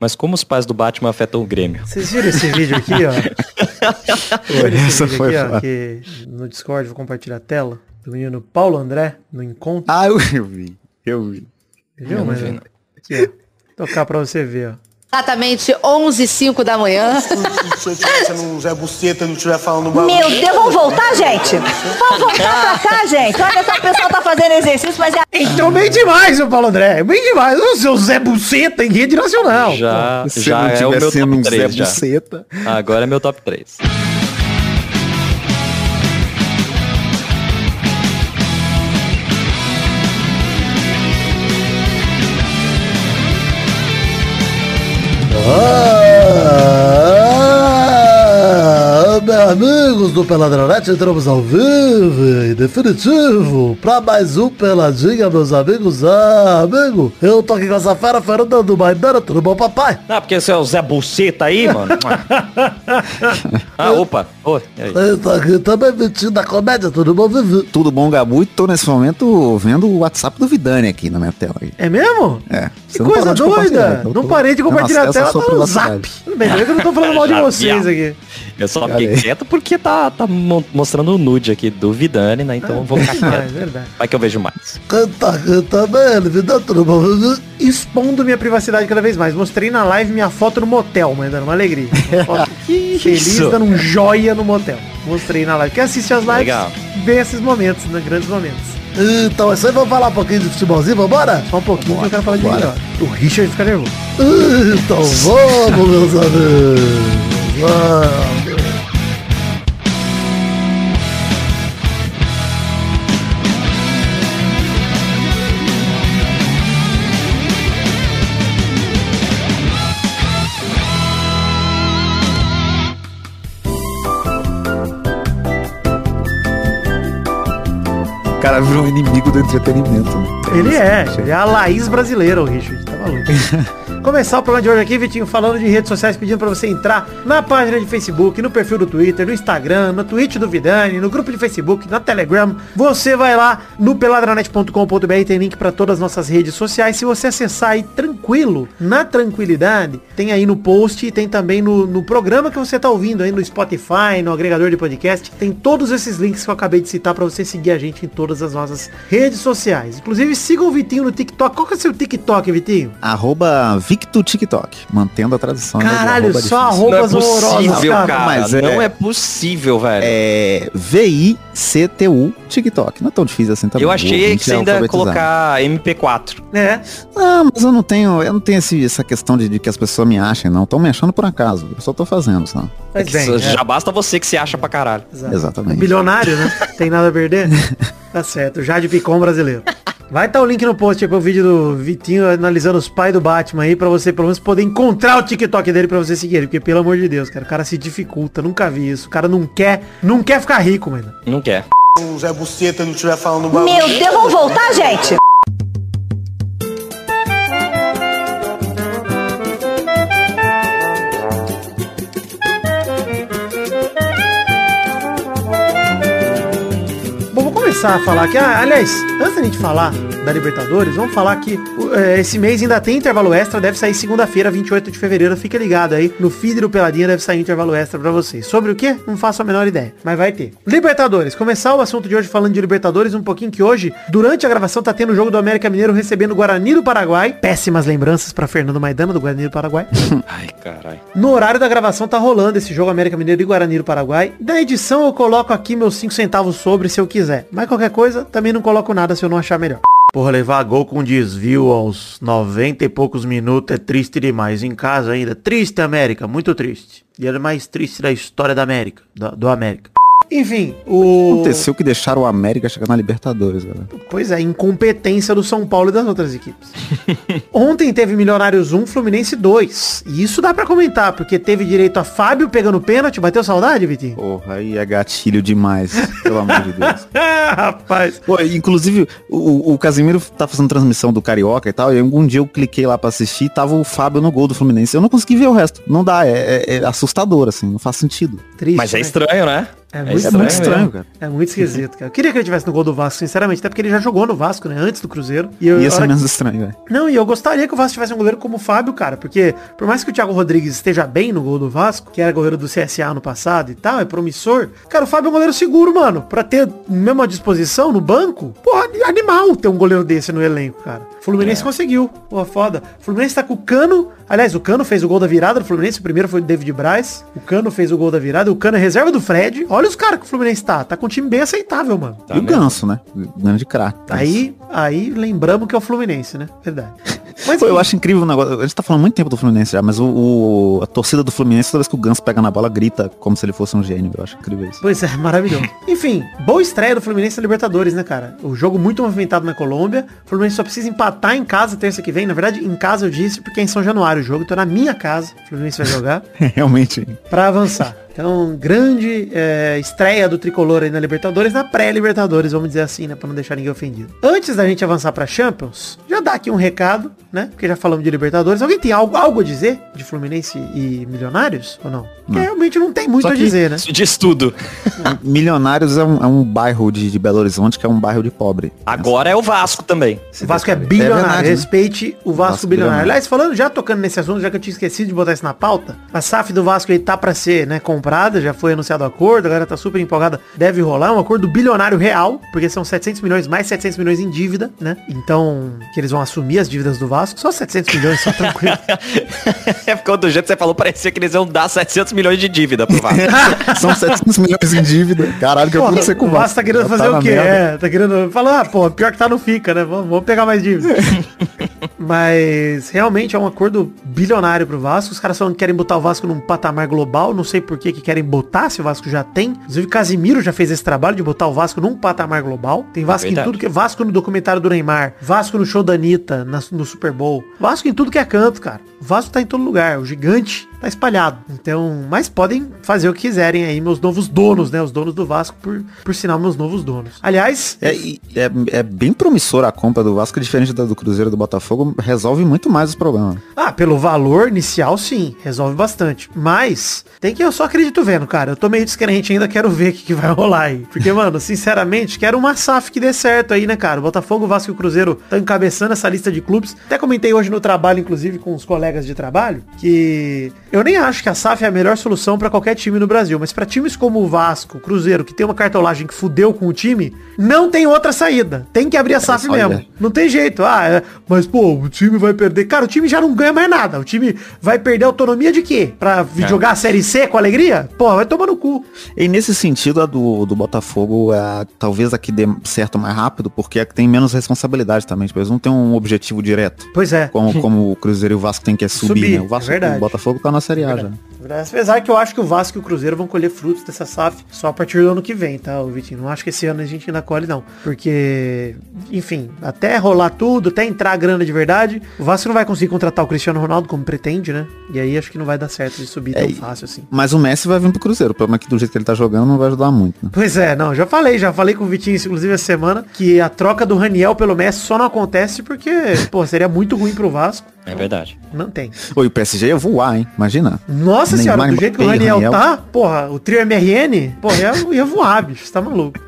Mas como os pais do Batman afetam o Grêmio? Vocês viram esse vídeo aqui, ó? Esse Essa vídeo foi aqui, ó, que no Discord vou compartilhar a tela do menino Paulo André no encontro. Ah, eu, eu vi. Eu vi. Viu? não Mas, vi, não. aqui, ó. Tocar pra você ver, ó. Exatamente 11 h 05 da manhã. Se eu tivesse no Zé Buceta e não estiver falando bagulho. Meu Deus, vamos voltar, gente? Vamos voltar pra cá, gente. Olha só, o pessoal tá fazendo exercício, mas é... Entrou bem demais o Paulo André. Bem demais. O seu Zé Buceta em rede nacional. Já, Se já não é o meu top um Zé 3 já. Buceta. Agora é meu top 3. Amigos do Peladronete, entramos ao vivo e definitivo pra mais um Peladinha, meus amigos. Ah, amigo, eu tô aqui com essa fera, Fernanda do Maidana, tudo bom, papai? Ah, porque você é o Zé Buceta aí, mano? ah, opa. Oi, aí? Eu tô aqui também, Vitinho da Comédia, tudo bom, Vivi? Tudo bom, Gabu? E tô nesse momento vendo o WhatsApp do Vidani aqui na minha tela. aí. É mesmo? É. Que você não coisa doida. então Não parei de compartilhar a tela sua no Zap. bem, eu que não tô falando mal de vocês aqui. Eu só Olha fiquei quieto porque tá, tá mo- mostrando o nude aqui do Vidani, né? Então eu vou ficar Ah, é quieto. verdade. Vai que eu vejo mais. Canta aqui também, Vida, Vivi? Expondo minha privacidade cada vez mais. Mostrei na live minha foto no motel, mas dando uma alegria. Uma foto feliz, isso? dando um joia no motel. Mostrei na live. Quem assiste as lives, Legal. vê esses momentos, né? Grandes momentos. Então, é isso aí, vamos falar um pouquinho de futebolzinho, vambora? Só um pouquinho que eu quero falar de melhor. O Richard fica nervoso. Então vamos, meus amigos. Vamos. O cara virou um inimigo do entretenimento. né? Ele é, ele é a Laís brasileira, o Richard. Tá maluco. Começar o programa de hoje aqui, Vitinho, falando de redes sociais, pedindo pra você entrar na página de Facebook, no perfil do Twitter, no Instagram, no Twitch do Vidani, no grupo de Facebook, na Telegram. Você vai lá no peladranet.com.br, tem link pra todas as nossas redes sociais. Se você acessar aí tranquilo, na tranquilidade, tem aí no post e tem também no, no programa que você tá ouvindo aí no Spotify, no agregador de podcast. Tem todos esses links que eu acabei de citar pra você seguir a gente em todas as nossas redes sociais. Inclusive, siga o Vitinho no TikTok. Qual que é o seu TikTok, Vitinho? Arroba Victo TikTok. Mantendo a tradução. né, de Caralho, arroba só difícil. Não é possível, cara. cara. Mas é- Não é possível, velho. É V-I-C-T-U TikTok. Não é tão difícil assim também. eu achei que você é ainda ia colocar MP4. É. Ah, mas eu não tenho, eu não tenho esse- essa questão de, de que as pessoas me achem, não. Estão me achando por acaso. Eu só tô fazendo, sabe? Que bem. já é. basta você que se acha pra caralho. Exato. Exatamente. Bilionário, né? Tem nada a perder? tá certo. Jade Picon brasileiro. Vai estar o link no post aí pro vídeo do Vitinho analisando os pais do Batman aí pra você pelo menos poder encontrar o TikTok dele pra você seguir ele. Porque pelo amor de Deus, cara, o cara se dificulta. Nunca vi isso. O cara não quer, não quer ficar rico, mano. Não quer. O Zé Buceta não estiver falando bagulho. Meu Deus, vamos voltar, gente? Começar a falar aqui. Ah, aliás, antes da gente falar da Libertadores, vamos falar que eh, esse mês ainda tem intervalo extra, deve sair segunda-feira, 28 de fevereiro. Fica ligado aí, no feed do Peladinha deve sair intervalo extra pra vocês. Sobre o que? Não faço a menor ideia, mas vai ter. Libertadores, começar o assunto de hoje falando de Libertadores, um pouquinho que hoje, durante a gravação, tá tendo o jogo do América Mineiro recebendo o Guarani do Paraguai. Péssimas lembranças pra Fernando Maidana do Guarani do Paraguai. Ai, caralho. No horário da gravação tá rolando esse jogo América Mineiro e Guarani do Paraguai. Da edição eu coloco aqui meus 5 centavos sobre se eu quiser. Mas qualquer coisa, também não coloco nada se eu não achar melhor. Porra, levar gol com desvio aos 90 e poucos minutos é triste demais. Em casa ainda. Triste, América. Muito triste. Dia mais triste da história da América. Do, do América. Enfim, o... Aconteceu que deixaram o América chegar na Libertadores, galera. Pois é, incompetência do São Paulo e das outras equipes. Ontem teve Milionários 1, Fluminense 2. E isso dá pra comentar, porque teve direito a Fábio pegando pênalti. Bateu saudade, Vitinho? Porra, aí é gatilho demais, pelo amor de Deus. Rapaz. Pô, inclusive, o, o Casimiro tá fazendo transmissão do Carioca e tal, e algum dia eu cliquei lá pra assistir e tava o Fábio no gol do Fluminense. Eu não consegui ver o resto. Não dá, é, é- é assustador, assim, não faz sentido. Triste, Mas é né? estranho, né? É É muito, estranho muito estranho, cara. É muito esquisito, cara. Eu queria que ele tivesse no gol do Vasco, sinceramente, até porque ele já jogou no Vasco, né? Antes do Cruzeiro. E eu, Ia ser hora menos estranho, velho. Não, e eu gostaria que o Vasco tivesse um goleiro como o Fábio, cara, porque por mais que o Thiago Rodrigues esteja bem no gol do Vasco, que era goleiro do CSA no passado e tal, é promissor, cara, o Fábio é um goleiro seguro, mano, pra ter mesmo à disposição no banco, porra, animal ter um goleiro desse no elenco, cara. O Fluminense conseguiu, porra, foda. O Fluminense tá com o Cano, aliás, o Cano fez o gol da virada do Fluminense, o primeiro foi o David Braz, o Cano fez o gol da virada, o Cano é reserva do Fred, olha os caras que o Fluminense tá, tá com um time bem aceitável, mano. Tá e o mesmo. Ganso, né? Grande craque. Aí, aí lembramos que é o Fluminense, né? Verdade. Mas Pô, eu acho incrível o negócio. A gente tá falando muito tempo do Fluminense já, mas o, o- a torcida do Fluminense, toda vez que o Ganso pega na bola, grita como se ele fosse um gênio. Eu acho incrível isso. Pois é, maravilhoso. Enfim, boa estreia do Fluminense na Libertadores, né, cara? O jogo muito movimentado na Colômbia. O Fluminense só precisa empatar em casa terça que vem. Na verdade, em casa eu disse, porque é em São Januário o jogo. Então na minha casa o Fluminense vai jogar Realmente. pra avançar. Então, grande é, estreia do Tricolor aí na Libertadores, na pré-Libertadores, vamos dizer assim, né? Pra não deixar ninguém ofendido. Antes da gente avançar pra Champions, já dá aqui um recado, né? Porque já falamos de Libertadores. Alguém tem algo, algo a dizer de Fluminense e Milionários? Ou não? Porque realmente não tem muito Só a que- dizer, né? Isso diz tudo. Milionários é um, é um bairro de, de Belo Horizonte que é um bairro de pobre. Agora é o Vasco também. O Vasco é bilionário. verdade, né? Respeite o Vasco, Vasco bilionário. bilionário. Aliás, falando, já tocando nesse assunto, já que eu tinha esquecido de botar isso na pauta, a SAF do Vasco aí tá pra ser, né, comprada, já foi anunciado o acordo, a galera tá super empolgada, deve rolar um acordo bilionário real, porque são 700 milhões, mais 700 milhões em dívida, né? Então, que eles vão assumir as dívidas do Vasco, só 700 milhões, só tranquilo. É porque do jeito que você falou, parecia que eles iam dar 700 milhões de dívida pro Vasco. São 700 milhões em dívida. Caralho, que eu Pô, pude ser com o Vasco tá querendo Já fazer na o quê? É, tá querendo falar, ah, pô, pior que tá não fica, né? Vamos, vamos pegar mais dívida. Mas realmente é um acordo bilionário pro Vasco. Os caras que querem botar o Vasco num patamar global. Não sei por que que querem botar, se o Vasco já tem. Inclusive, Casimiro já fez esse trabalho de botar o Vasco num patamar global. Tem Vasco em verdade. tudo que é Vasco no documentário do Neymar, Vasco no show da Anitta, na- no Super Bowl. Vasco em tudo que é canto, cara. O Vasco tá em todo lugar. O gigante tá espalhado. Então, mas podem fazer o que quiserem aí, meus novos donos, né? Os donos do Vasco, por, por sinal, meus novos donos. Aliás, É, é, é bem promissora a compra do Vasco, diferente da do Cruzeiro do Botafogo, resolve muito mais os problemas. Ah, pelo valor inicial, sim, resolve bastante. Mas, tem que eu só acredito vendo, cara. Eu tô meio descrente ainda, quero ver o que, que vai rolar aí. Porque, mano, sinceramente, quero uma SAF que dê certo aí, né, cara? O Botafogo, o Vasco e o Cruzeiro estão encabeçando essa lista de clubes. Até comentei hoje no trabalho, inclusive, com os colegas de trabalho, que eu nem acho que a SAF é a melhor solução pra qualquer time no Brasil. Mas pra times como o Vasco, o Cruzeiro, que tem uma cartolagem que fudeu com o time, não tem outra saída. Tem que abrir a SAF olha. mesmo. Não tem jeito. Ah, é, mas pô, o time vai perder. Cara, o time já não ganha mais nada. O time vai perder autonomia de quê? Pra jogar a Série C com alegria? Pô, vai tomar no cu. E nesse sentido, a do, do Botafogo é talvez a que dê certo mais rápido, porque é que tem menos responsabilidade também. Tipo, eles não têm um objetivo direto. Pois é. Como, como o Cruzeiro e o Vasco tem que é subir, Subir, né? O, Vasco, é o Botafogo tá na Série A já. Verdade. Apesar que eu acho que o Vasco e o Cruzeiro vão colher frutos dessa SAF só a partir do ano que vem, tá, Vitinho? Não acho que esse ano a gente ainda colhe, não. Porque, enfim, até rolar tudo, até entrar a grana de verdade, o Vasco não vai conseguir contratar o Cristiano Ronaldo como pretende, né? E aí acho que não vai dar certo de subir É, tão fácil assim. Mas o Messi vai vir pro Cruzeiro. O problema é que do jeito que ele tá jogando não vai ajudar muito, né? Pois é, não, já falei, já falei com o Vitinho, inclusive, essa semana, que a troca do Raniel pelo Messi só não acontece porque, pô, seria muito ruim pro Vasco. É verdade. Não tem. Oi, o PSG ia voar, hein? Imagina. Nossa Neymar, senhora, do jeito que o Raniel, tá, porra, o trio MRN, porra, ia, ia voar, bicho, você tá maluco.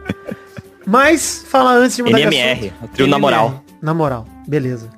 Mas, fala antes de mudar de NMR, assunto. o trio na moral. Na moral, beleza.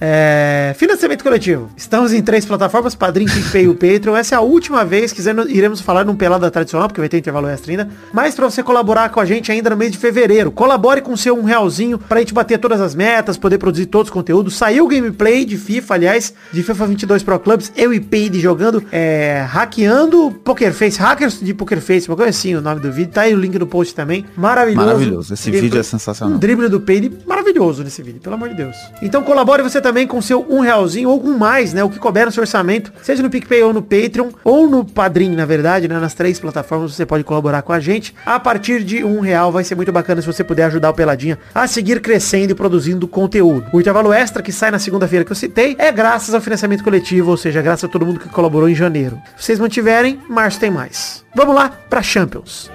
É, financiamento coletivo. Estamos em três plataformas, Padrim, PicPay e o Patreon. Essa é a última vez que iremos falar num pelada tradicional, porque vai ter intervalo extra ainda. Mas pra você colaborar com a gente ainda no mês de fevereiro, colabore com o seu um realzinho pra gente bater todas as metas, poder produzir todos os conteúdos. Saiu o gameplay de FIFA, aliás, de FIFA 22 Pro Clubs, eu e Peide jogando, é, hackeando Poker Face, hackers de Poker Face, uma coisa assim o nome do vídeo. Tá aí o link no post também. Maravilhoso. Maravilhoso. Esse vídeo é sensacional. Um drible do Peide maravilhoso nesse vídeo, pelo amor de Deus. Então colabore você também com seu um realzinho ou com mais, né? O que couber no seu orçamento, seja no PicPay ou no Patreon, ou no Padrim, na verdade, né? Nas três plataformas você pode colaborar com a gente. A partir de um real vai ser muito bacana se você puder ajudar o Peladinha a seguir crescendo e produzindo conteúdo. O intervalo extra que sai na segunda-feira que eu citei é graças ao financiamento coletivo, ou seja, graças a todo mundo que colaborou em janeiro. Se vocês mantiverem, março tem mais. Vamos lá pra Champions.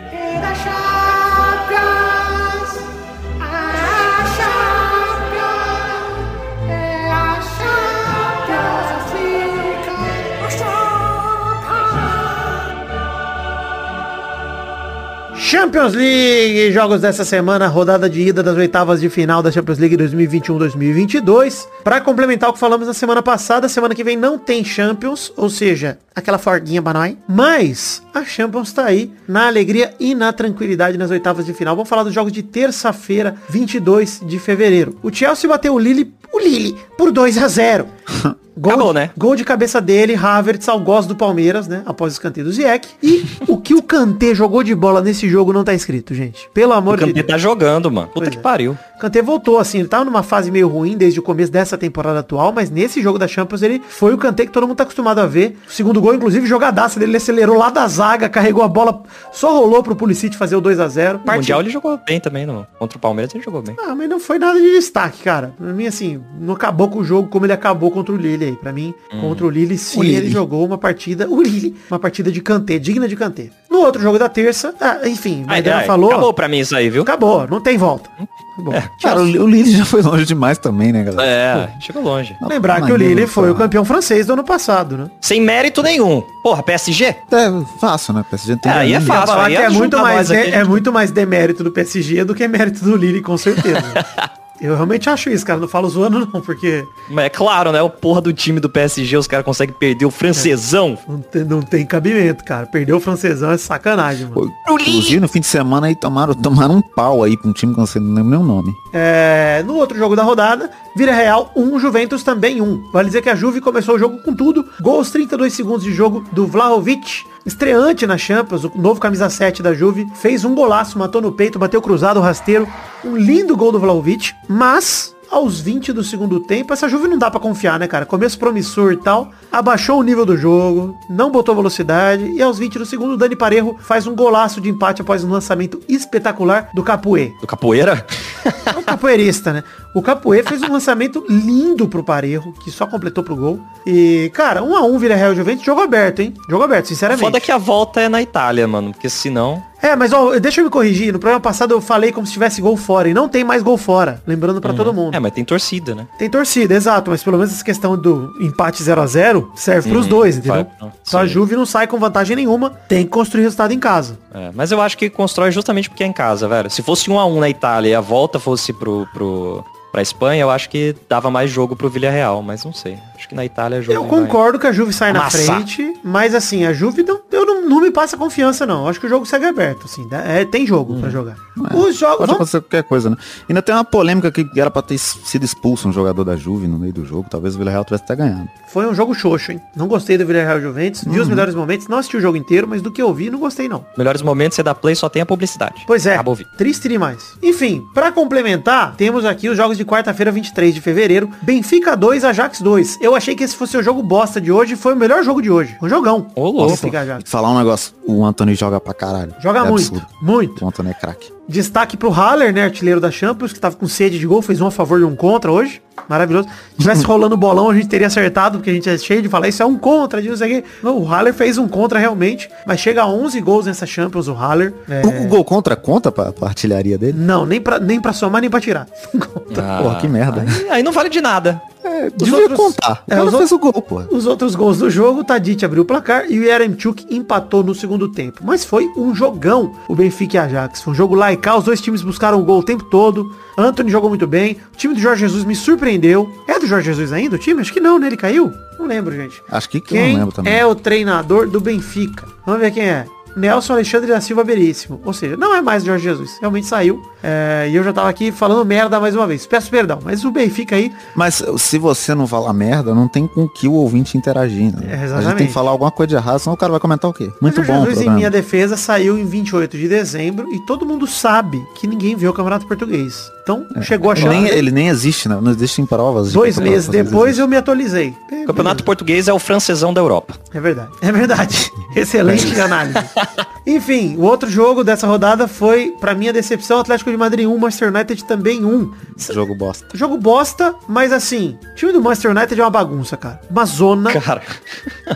Champions League, jogos dessa semana, rodada de ida das oitavas de final da Champions League 2021-2022. Pra complementar o que falamos na semana passada, semana que vem não tem Champions, ou seja, aquela forguinha nós. Mas a Champions tá aí na alegria e na tranquilidade nas oitavas de final. Vamos falar dos jogos de terça-feira, 22 de fevereiro. O Chelsea bateu o Lille, o Lille, por 2 a 0. Gol, Acabou, né? Gol de cabeça dele, Havertz ao gosto do Palmeiras, né? Após o escanteio do Ziyech. E o que o Kanté jogou de bola nesse jogo não tá escrito, gente. Pelo O amor de Kanté Deus. tá jogando, mano. Puta Pois que é. pariu. Kanté voltou, assim, ele tava numa fase meio ruim desde o começo dessa temporada atual, mas nesse jogo da Champions ele foi o Kanté que todo mundo tá acostumado a ver. O segundo gol, inclusive, jogadaça dele, ele acelerou lá da zaga, carregou a bola, só rolou pro Pulisic fazer o 2 a 0 No Mundial ele jogou bem também, não. Contra o Palmeiras ele jogou bem. Ah, mas não foi nada de destaque, cara. Pra mim, assim, não acabou com o jogo como ele acabou contra o Lille aí. Pra mim, contra o Lille, sim, O Lille. ele jogou uma partida, o Lille, uma partida de Kanté, digna de Kanté. No outro jogo da terça, ah, enfim, o Ai, Maidana ai, falou, Acabou acabou. pra mim isso aí, viu? não tem volta. Acabou. Cara, o, o Lille já foi longe demais também, né, galera? É, chegou longe. Lembrar que o Lille foi o campeão francês do ano passado, né? Sem mérito nenhum. Porra, PSG? É fácil, né? PSG não tem É, aí é fácil. falar aí que é ajuda muito, mais nós de- aqui, é gente. muito mais demérito do PSG do que mérito do Lille, com certeza. Eu realmente acho isso, cara. Não falo zoando não, porque Mas é claro, né? O porra do time do PSG, os caras conseguem perder o francesão. não tem, não tem cabimento, cara. Perder o francesão é sacanagem, mano. Inclusive, no fim de semana aí tomaram, tomaram um pau aí pra um time que eu não sei- nem o nome. É, no outro jogo da rodada, Vira Real 1, Juventus também 1. Vale dizer que a Juve começou o jogo com tudo. Gols 32 segundos de jogo do Vlahovic. Estreante na Champions, o novo camisa 7 da Juve. Fez um golaço, matou no peito, bateu cruzado, rasteiro. Um lindo gol do Vlahovic. Mas, aos 20 do segundo tempo, essa Juve não dá pra confiar, né, cara? Começo promissor e tal. Abaixou o nível do jogo, não botou velocidade. E aos 20 do segundo, Dani Parejo faz um golaço de empate após um lançamento espetacular do Capuê. Do capoeira? É um capoeirista, né? O Capoeira fez um lançamento lindo pro Parejo, que só completou pro gol. E, cara, 1 a 1 Vila Real Juventus, jogo aberto, hein? Jogo aberto, sinceramente. Foda que a volta é na Itália, mano. Porque senão. É, mas ó, deixa eu me corrigir. No programa passado eu falei como se tivesse gol fora. E não tem mais gol fora. Lembrando pra todo mundo. É, mas tem torcida, né? Tem torcida, exato, mas pelo menos essa questão do empate 0 a 0 serve pros dois, entendeu? vai, Só a. Juve não sai com vantagem nenhuma, tem que construir resultado em casa. É, mas eu acho que constrói justamente porque é em casa, velho. Se fosse 1 a 1 na Itália e a volta fosse pro, pro, pra Espanha, eu acho que dava mais jogo pro Villarreal, mas não sei. Acho que na Itália a Juve Eu vai- concordo que a Juve sai na amassar. frente, mas assim, a Juve não, eu não, não me passa confiança não. Acho que o jogo segue aberto, assim. dá- é, tem jogo pra jogar. Os jogos. Pode vamos- acontecer qualquer coisa, né? Ainda tem uma polêmica que era pra ter sido expulso um jogador da Juve no meio do jogo. Talvez o Villarreal tivesse até ganhado. Foi um jogo xoxo, hein? Não gostei do Villarreal Juventus. Vi Uhum. os melhores momentos, não assisti o jogo inteiro, mas do que eu vi, não gostei não. Melhores momentos você dá play só tem a publicidade. Pois é, Acaba ouvindo. triste demais. Enfim, pra complementar, temos aqui os jogos de quarta-feira, 23 de fevereiro. Benfica 2, Ajax 2. Eu achei que esse fosse o jogo bosta de hoje, foi o melhor jogo de hoje. Um jogão. Ô, louco. Benfica Ajax. Falar um negócio, o Anthony joga pra caralho. Joga É muito, absurdo. muito. O Anthony é craque. Destaque pro Haller, né, artilheiro da Champions, que tava com sede de gol, fez um a favor e um contra hoje. Maravilhoso. Se tivesse rolando bolão, a gente teria acertado, porque a gente é cheio de falar, isso é um contra, de não sei o quê. Não, o Haller fez um contra realmente, mas chega a 11 gols nessa Champions, o Haller. É, O, o gol contra conta pra, pra artilharia dele? Não, nem pra, nem pra somar, nem pra tirar. Ah, Porra, que merda. Aí, aí não vale de nada. É, Os devia outros- contar. O é, cara os fez o gol, pô. Os outros gols do jogo, o Tadic abriu o placar e o Yaremchuk empatou no segundo tempo. Mas foi um jogão o Benfica e Ajax. Foi um jogo laical, os dois times buscaram o gol o tempo todo. Anthony jogou muito bem. O time do Jorge Jesus me surpreendeu. É do Jorge Jesus ainda o time? Acho que não, né? Ele caiu? Não lembro, gente. Acho que, que Quem não lembro também. é o treinador do Benfica? Vamos ver quem é. Nelson Alexandre da Silva Veríssimo. Ou seja, não é mais o Jorge Jesus. Realmente saiu. É, e eu já tava aqui falando merda mais uma vez. Peço perdão. Mas o Benfica aí Mas se você não falar merda, não tem com que o ouvinte interagir. Né? É, a gente exatamente. tem que falar alguma coisa de errado, senão o cara vai comentar o quê? Muito Mas o bom o Jesus, em minha defesa, saiu em 28 de dezembro e todo mundo sabe que ninguém vê o Campeonato Português. Então, chegou a Ele chance. nem, ele nem existe, né? não existem provas. Dois meses depois eu me atualizei. É, O Campeonato Português é o francesão da Europa. É verdade. É verdade. Excelente análise. Enfim, o outro jogo dessa rodada foi, pra minha decepção, Atlético de Madrid 1, Manchester United também 1. Jogo bosta. Jogo bosta, mas assim, o time do Manchester United é uma bagunça, cara. Uma zona. Cara,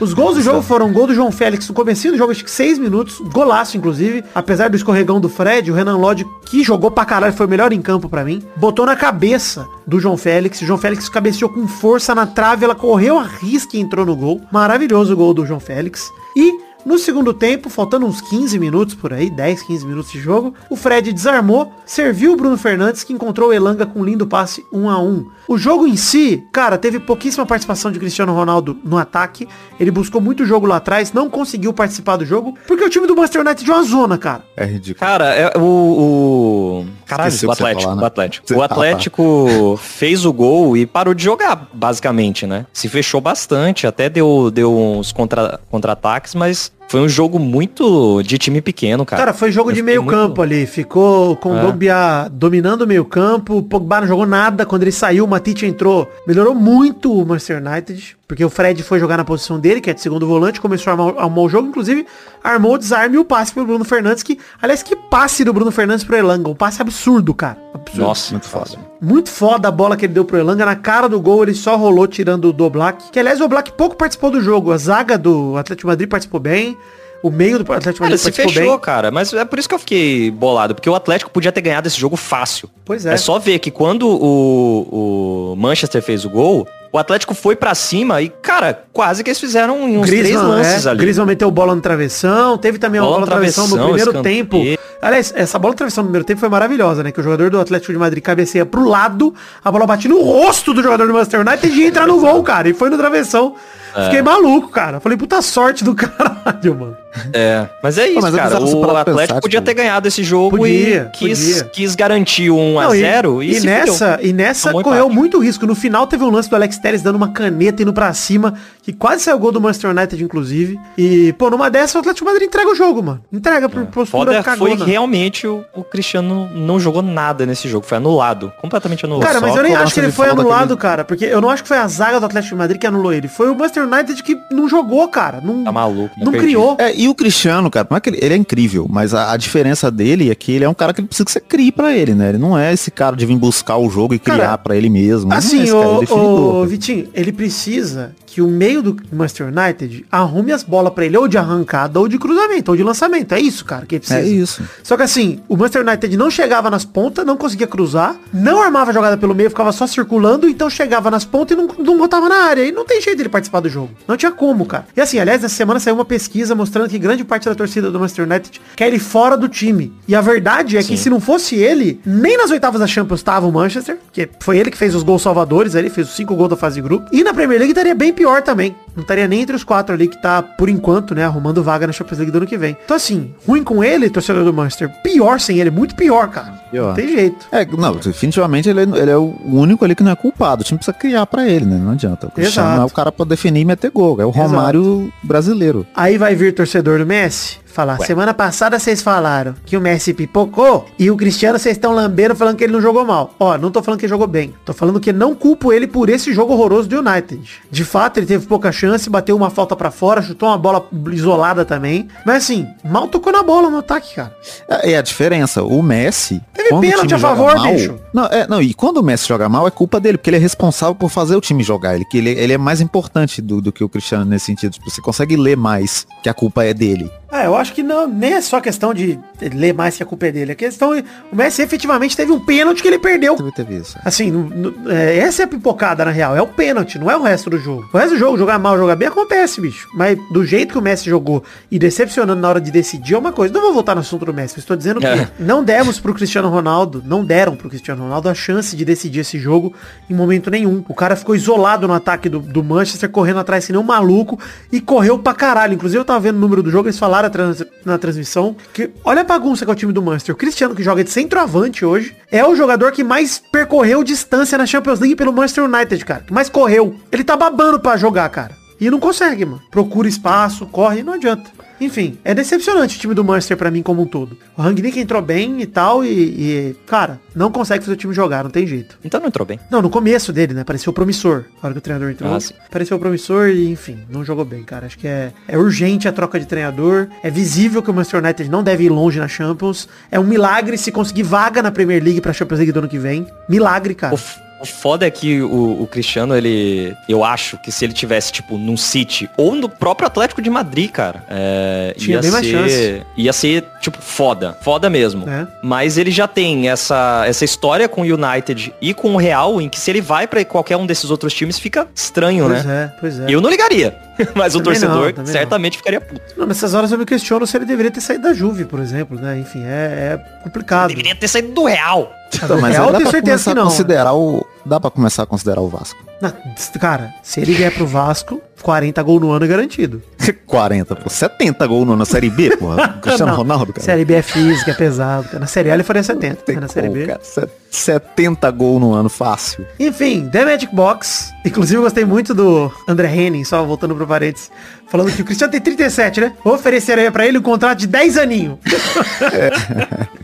Os gols do jogo foram gol do João Félix no comecinho do jogo, acho que 6 minutos, golaço inclusive, apesar do escorregão do Fred, o Renan Lodge, que jogou pra caralho, foi o melhor em campo pra mim, botou na cabeça do João Félix, o João Félix cabeceou com força na trave, ela correu a risca e entrou no gol, maravilhoso o gol do João Félix, e No segundo tempo, faltando uns 15 minutos por aí, 10, 15 minutos de jogo, o Fred desarmou, serviu o Bruno Fernandes, que encontrou o Elanga com um lindo passe 1 a 1 O jogo em si, cara, teve pouquíssima participação de Cristiano Ronaldo no ataque. Ele buscou muito jogo lá atrás, não conseguiu participar do jogo, porque o time do Manchester United é uma zona, cara. É ridículo. Cara, é o. o... Caralho, o o Atlético, falar, né? o Atlético. O Ah, tá. Atlético fez o gol e parou de jogar, basicamente, né? Se fechou bastante, até deu, deu uns contra- contra-ataques, mas foi um jogo muito de time pequeno, cara. Cara, foi jogo Eu de meio muito- campo ali. Ficou com o É. Dogbia dominando o meio campo. O Pogba não jogou nada. Quando ele saiu, o Matite entrou. Melhorou muito o Manchester United. Porque o Fred foi jogar na posição dele, que é de segundo volante. Começou a armar, armar o jogo. Inclusive, armou o desarme e o passe pro Bruno Fernandes. Que, aliás, que passe do Bruno Fernandes pro Elanga. Um passe absurdo, cara. Absurdo. Nossa, Muito fácil. Muito foda a bola que ele deu pro Elanga. Na cara do gol, ele só rolou tirando o Doblak. Que, aliás, o Oblak pouco participou do jogo. A zaga do Atlético Madrid participou bem. O meio do Atlético Cara, Madrid se fechou, bem. cara. Mas é por isso que eu fiquei bolado. Porque o Atlético podia ter ganhado esse jogo fácil. Pois é. É só ver que quando o, o Manchester fez o gol, o Atlético foi pra cima e, cara, quase que eles fizeram uns três Griezmann, lances é, ali. Griezmann meteu bola no travessão, teve também uma Bola bola no no travessão no travessão, primeiro escanteio. tempo. Aliás, essa bola no travessão no primeiro tempo foi maravilhosa, né? Que o jogador do Atlético de Madrid cabeceia pro lado, a bola bate no rosto do jogador do Manchester United e entra no gol, cara. E foi no travessão. É. Fiquei maluco, cara. Falei, puta sorte do caralho, mano. É, mas é isso, mas cara. O Atlético pensar, podia tipo, ter ganhado esse jogo Podia, e quis, podia. quis garantir um Não, 1x0 e, e, se nessa, e nessa Tomou correu empate. muito risco. No final teve um lance do Alex Telles dando uma caneta indo pra cima, que quase saiu o gol do Manchester United, inclusive. E, pô, numa dessa o Atlético Madrid entrega o jogo, mano. Entrega postura É. Foda foi realmente o, o Cristiano não jogou nada nesse jogo. Foi anulado. Completamente anulado. Cara, mas só eu nem acho que ele foi anulado, daquele- cara. Porque eu não acho que foi a zaga do Atlético de Madrid que anulou ele. Foi o Manchester United que não jogou, cara. Não, Tá maluco. não perdi. criou. É, e o Cristiano, cara, não é que ele, ele é incrível, mas a, a diferença dele é que ele é um cara que ele precisa que você crie pra ele, né? Ele não é esse cara de vir buscar o jogo e criar Cara, pra ele mesmo. Não é Assim, esse cara, ele é o, o. Vitinho, ele precisa que o meio do Manchester United arrume as bolas pra ele ou de arrancada ou de cruzamento ou de lançamento. É isso, cara, que ele precisa. É isso. Só que assim, o Manchester United não chegava nas pontas, não conseguia cruzar, não armava a jogada pelo meio, ficava só circulando, então chegava nas pontas e não, não botava na área. E não tem jeito dele participar do jogo. Não tinha como, cara. E assim, aliás, essa semana saiu uma pesquisa mostrando que grande parte da torcida do Manchester United quer ele fora do time. E a verdade é que se não fosse ele, nem nas oitavas da Champions estava o Manchester, que foi ele que fez os gols salvadores, ele fez os cinco gols da fase de grupo. E na Premier League estaria bem pior também. Não estaria nem entre os quatro ali que tá, por enquanto, né, arrumando vaga na Champions League do ano que vem. Então assim, ruim com ele, torcedor do Manchester. Pior sem ele, muito pior, cara. Pior. Não tem jeito. É, não, definitivamente ele, é- ele é o único ali que não é culpado. O time precisa criar pra ele, né? Não adianta. O Cristiano Exato. não é o cara pra definir e meter gol. É o Romário brasileiro. Aí vai vir torcedor do Messi falar, semana passada vocês falaram que o Messi pipocou e o Cristiano vocês estão lambendo falando que ele não jogou mal. Ó, não tô falando que ele jogou bem. Tô falando que não culpo ele por esse jogo horroroso do United. De fato, ele teve pouca chance, bateu uma falta pra fora, chutou uma bola isolada também. Mas assim, mal tocou na bola no ataque, cara. É, é a diferença. O Messi. Teve pênalti a favor, mal- bicho. Não, é, não, e quando o Messi joga mal é culpa dele, porque ele é responsável por fazer o time jogar. Ele, que ele, ele é mais importante do, do que o Cristiano nesse sentido. Tipo, você consegue ler mais que a culpa é dele. Ah, eu acho que não, nem é só questão de ler mais que a culpa é dele. A questão é, o Messi efetivamente teve um pênalti que ele perdeu. Teve, teve isso. Assim, no- no- é, essa é a pipocada, na real. É o pênalti, não é o resto do jogo. O resto do jogo, jogar mal, jogar bem, acontece, bicho. Mas do jeito que o Messi jogou e decepcionando na hora de decidir é uma coisa. Não vou voltar no assunto do Messi. Eu estou dizendo que É. não demos pro Cristiano Ronaldo, não deram pro Cristiano Ronaldo a chance de decidir esse jogo em momento nenhum. O cara ficou isolado no ataque do, do Manchester, correndo atrás que nem um maluco e correu pra caralho. Inclusive eu tava vendo o número do jogo, eles falaram trans- na transmissão que olha a bagunça que é o time do Manchester. O Cristiano que joga de centroavante hoje é o jogador que mais percorreu distância na Champions League pelo Manchester United, cara. Que mais correu. Ele tá babando pra jogar, cara. E não consegue, mano. Procura espaço, corre, não adianta. Enfim, é decepcionante o time do Manchester pra mim como um todo. O Rangnick entrou bem e tal e, e, cara, não consegue fazer o time jogar, não tem jeito. Então não entrou bem. Não, no começo dele, né? Pareceu promissor. Na hora que o treinador entrou. Ah, sim. pareceu promissor e, enfim, não jogou bem, cara. Acho que é, é urgente a troca de treinador. É visível que o Manchester United não deve ir longe na Champions. É um milagre se conseguir vaga na Premier League pra Champions League do ano que vem. Milagre, cara. O foda é que o, o Cristiano, ele. Eu acho que se ele tivesse, tipo, num City ou no próprio Atlético de Madrid, cara. É, Tinha ia bem mais ser, chance. Ia ser, tipo, foda. Foda mesmo. É. Mas ele já tem essa, essa história com o United e com o Real, em que se ele vai pra qualquer um desses outros times, fica estranho, Pois né? é, pois é. Eu não ligaria. Mas o Também não, torcedor não. certamente ficaria puto. Não, nessas horas eu me questiono se ele deveria ter saído da Juve, por exemplo, né? Enfim, é, é complicado. Deveria ter saído do Real. Então, mas Real, eu tenho certeza que não. considerar o... Dá pra começar a considerar o Vasco. Na- cara, se ele vier pro Vasco, 40 gols no ano é garantido. 40, pô. 70 gols no- na Série B, porra. Cristiano Não, Ronaldo, cara. Série B é física, é pesado. cara. Na Série A ele faria 70, Tem mas na Série como, B... cara. Se- 70 gols no ano, fácil. Enfim, The Magic Box. Inclusive, eu gostei muito do André Henning, só voltando pro parênteses. Falando que o Cristiano tem 37, né? Ofereceria pra ele um contrato de 10 aninhos.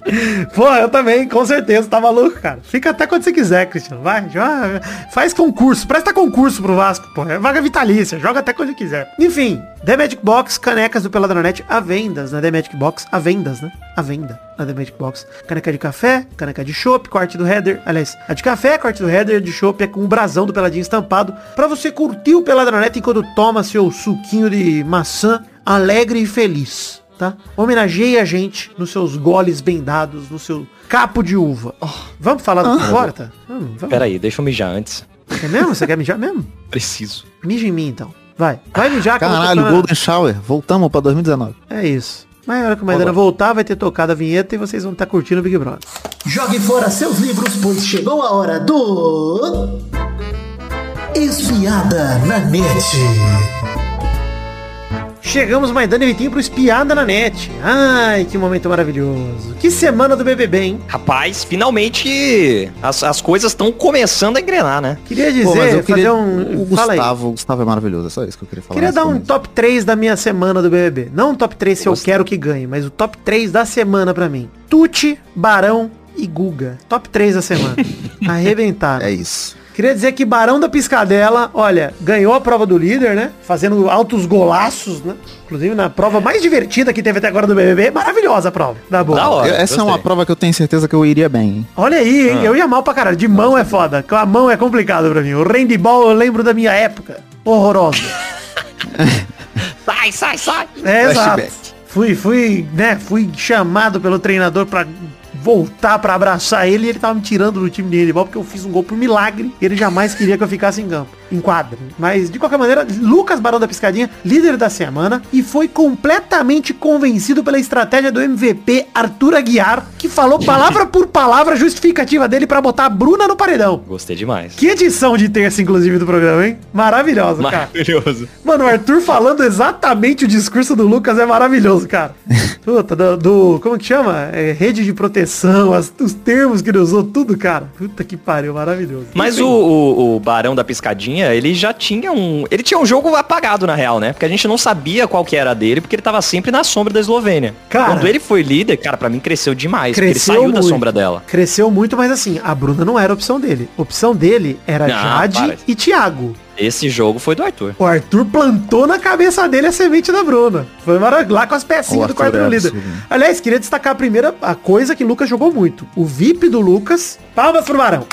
Pô, eu também, com certeza. Tá maluco, cara. Fica até quando você quiser, Cristiano. Vai, joga, faz concurso. Presta concurso pro Vasco, pô. É vaga vitalícia. Joga até quando quiser. Enfim, The Magic Box, canecas do Peladranet à vendas na The Magic Box. À vendas, né? À venda na The Magic Box. Caneca de café, caneca de chopp, corte do header. Aliás, a de café, corte do header, de chopp é com um brasão do Peladinho estampado. Pra você curtir o Peladranet enquanto toma seu suquinho de maçã alegre e feliz. Tá? Homenageie a gente nos seus goles bem dados, no seu capo de uva. Vamos falar do que importa? Hum, vamos. Pera aí, deixa eu mijar antes. É mesmo? Você quer mijar mesmo? Preciso. Mija em mim então. Vai. Vai mijar. Caralho, tocar- Golden Shower. Voltamos pra 2019. É isso. Mas na hora que o Maidana voltar, vai ter tocado a vinheta e vocês vão estar curtindo o Big Brother. Jogue fora seus livros, pois chegou a hora do. Espiada na net. Chegamos, Maidana e Vitinho, pro Espiada na Net. Ai, que momento maravilhoso. Que semana do BBB, hein? Rapaz, finalmente as, as coisas estão começando a engrenar, né? Queria dizer, Pô, eu fazer queria... um... O Fala aí. Gustavo, o Gustavo é maravilhoso, é só isso que eu queria falar. Queria dar um top 3 da minha semana do BBB. Não um top 3 se eu quero que ganhe, mas o top 3 da semana pra mim. Tuti, Barão e Guga. Top 3 da semana. Arrebentaram. É isso. Queria dizer que Barão da Piscadela, olha, ganhou a prova do líder, né? Fazendo altos golaços, né? Inclusive na prova mais divertida que teve até agora do BBB. Maravilhosa a prova. Da boa. Da hora. Essa é uma gostei. prova que eu tenho certeza que eu iria bem, hein? Olha aí, hein? Eu ia mal pra caralho. De mão é foda. Com a mão é complicado pra mim. O handball eu lembro da minha época. Horrorosa. Sai, sai, sai. É, exato. Fui, fui, né, fui chamado pelo treinador pra voltar pra abraçar ele e ele tava me tirando do time de handball porque eu fiz um gol por milagre. Ele jamais queria que eu ficasse em campo, em quadra. Mas, de qualquer maneira, Lucas Barão da Piscadinha, líder da semana, e foi completamente convencido pela estratégia do MVP Arthur Aguiar, que falou palavra por palavra justificativa dele pra botar a Bruna no paredão. Gostei demais. Que edição de terça, inclusive, do programa, hein? Maravilhosa, cara. Maravilhoso. Mano, o Arthur falando exatamente o discurso do Lucas é maravilhoso, cara. Puta, do, do- como que chama? É, rede de proteção, as- os termos que ele usou, tudo, cara. Puta que pariu, maravilhoso. Mas o, o, o Barão da Piscadinha, ele já tinha um. Ele tinha um jogo apagado, na real, né? Porque a gente não sabia qual que era dele, porque ele tava sempre na sombra da Eslovênia. Cara- Quando ele foi líder, cara, pra mim cresceu demais. porque Cresceu ele saiu da muito. sombra dela. Cresceu muito, mas assim, a Bruna não era a opção dele. A opção dele era Não, Jade para. e Thiago. Esse jogo foi do Arthur. O Arthur plantou na cabeça dele a semente da Bruna. Foi. Lá com as pecinhas O do quarto é do líder. né? Aliás, queria destacar a primeira a coisa que o Lucas jogou muito. O VIP do Lucas. Palmas pro Barão.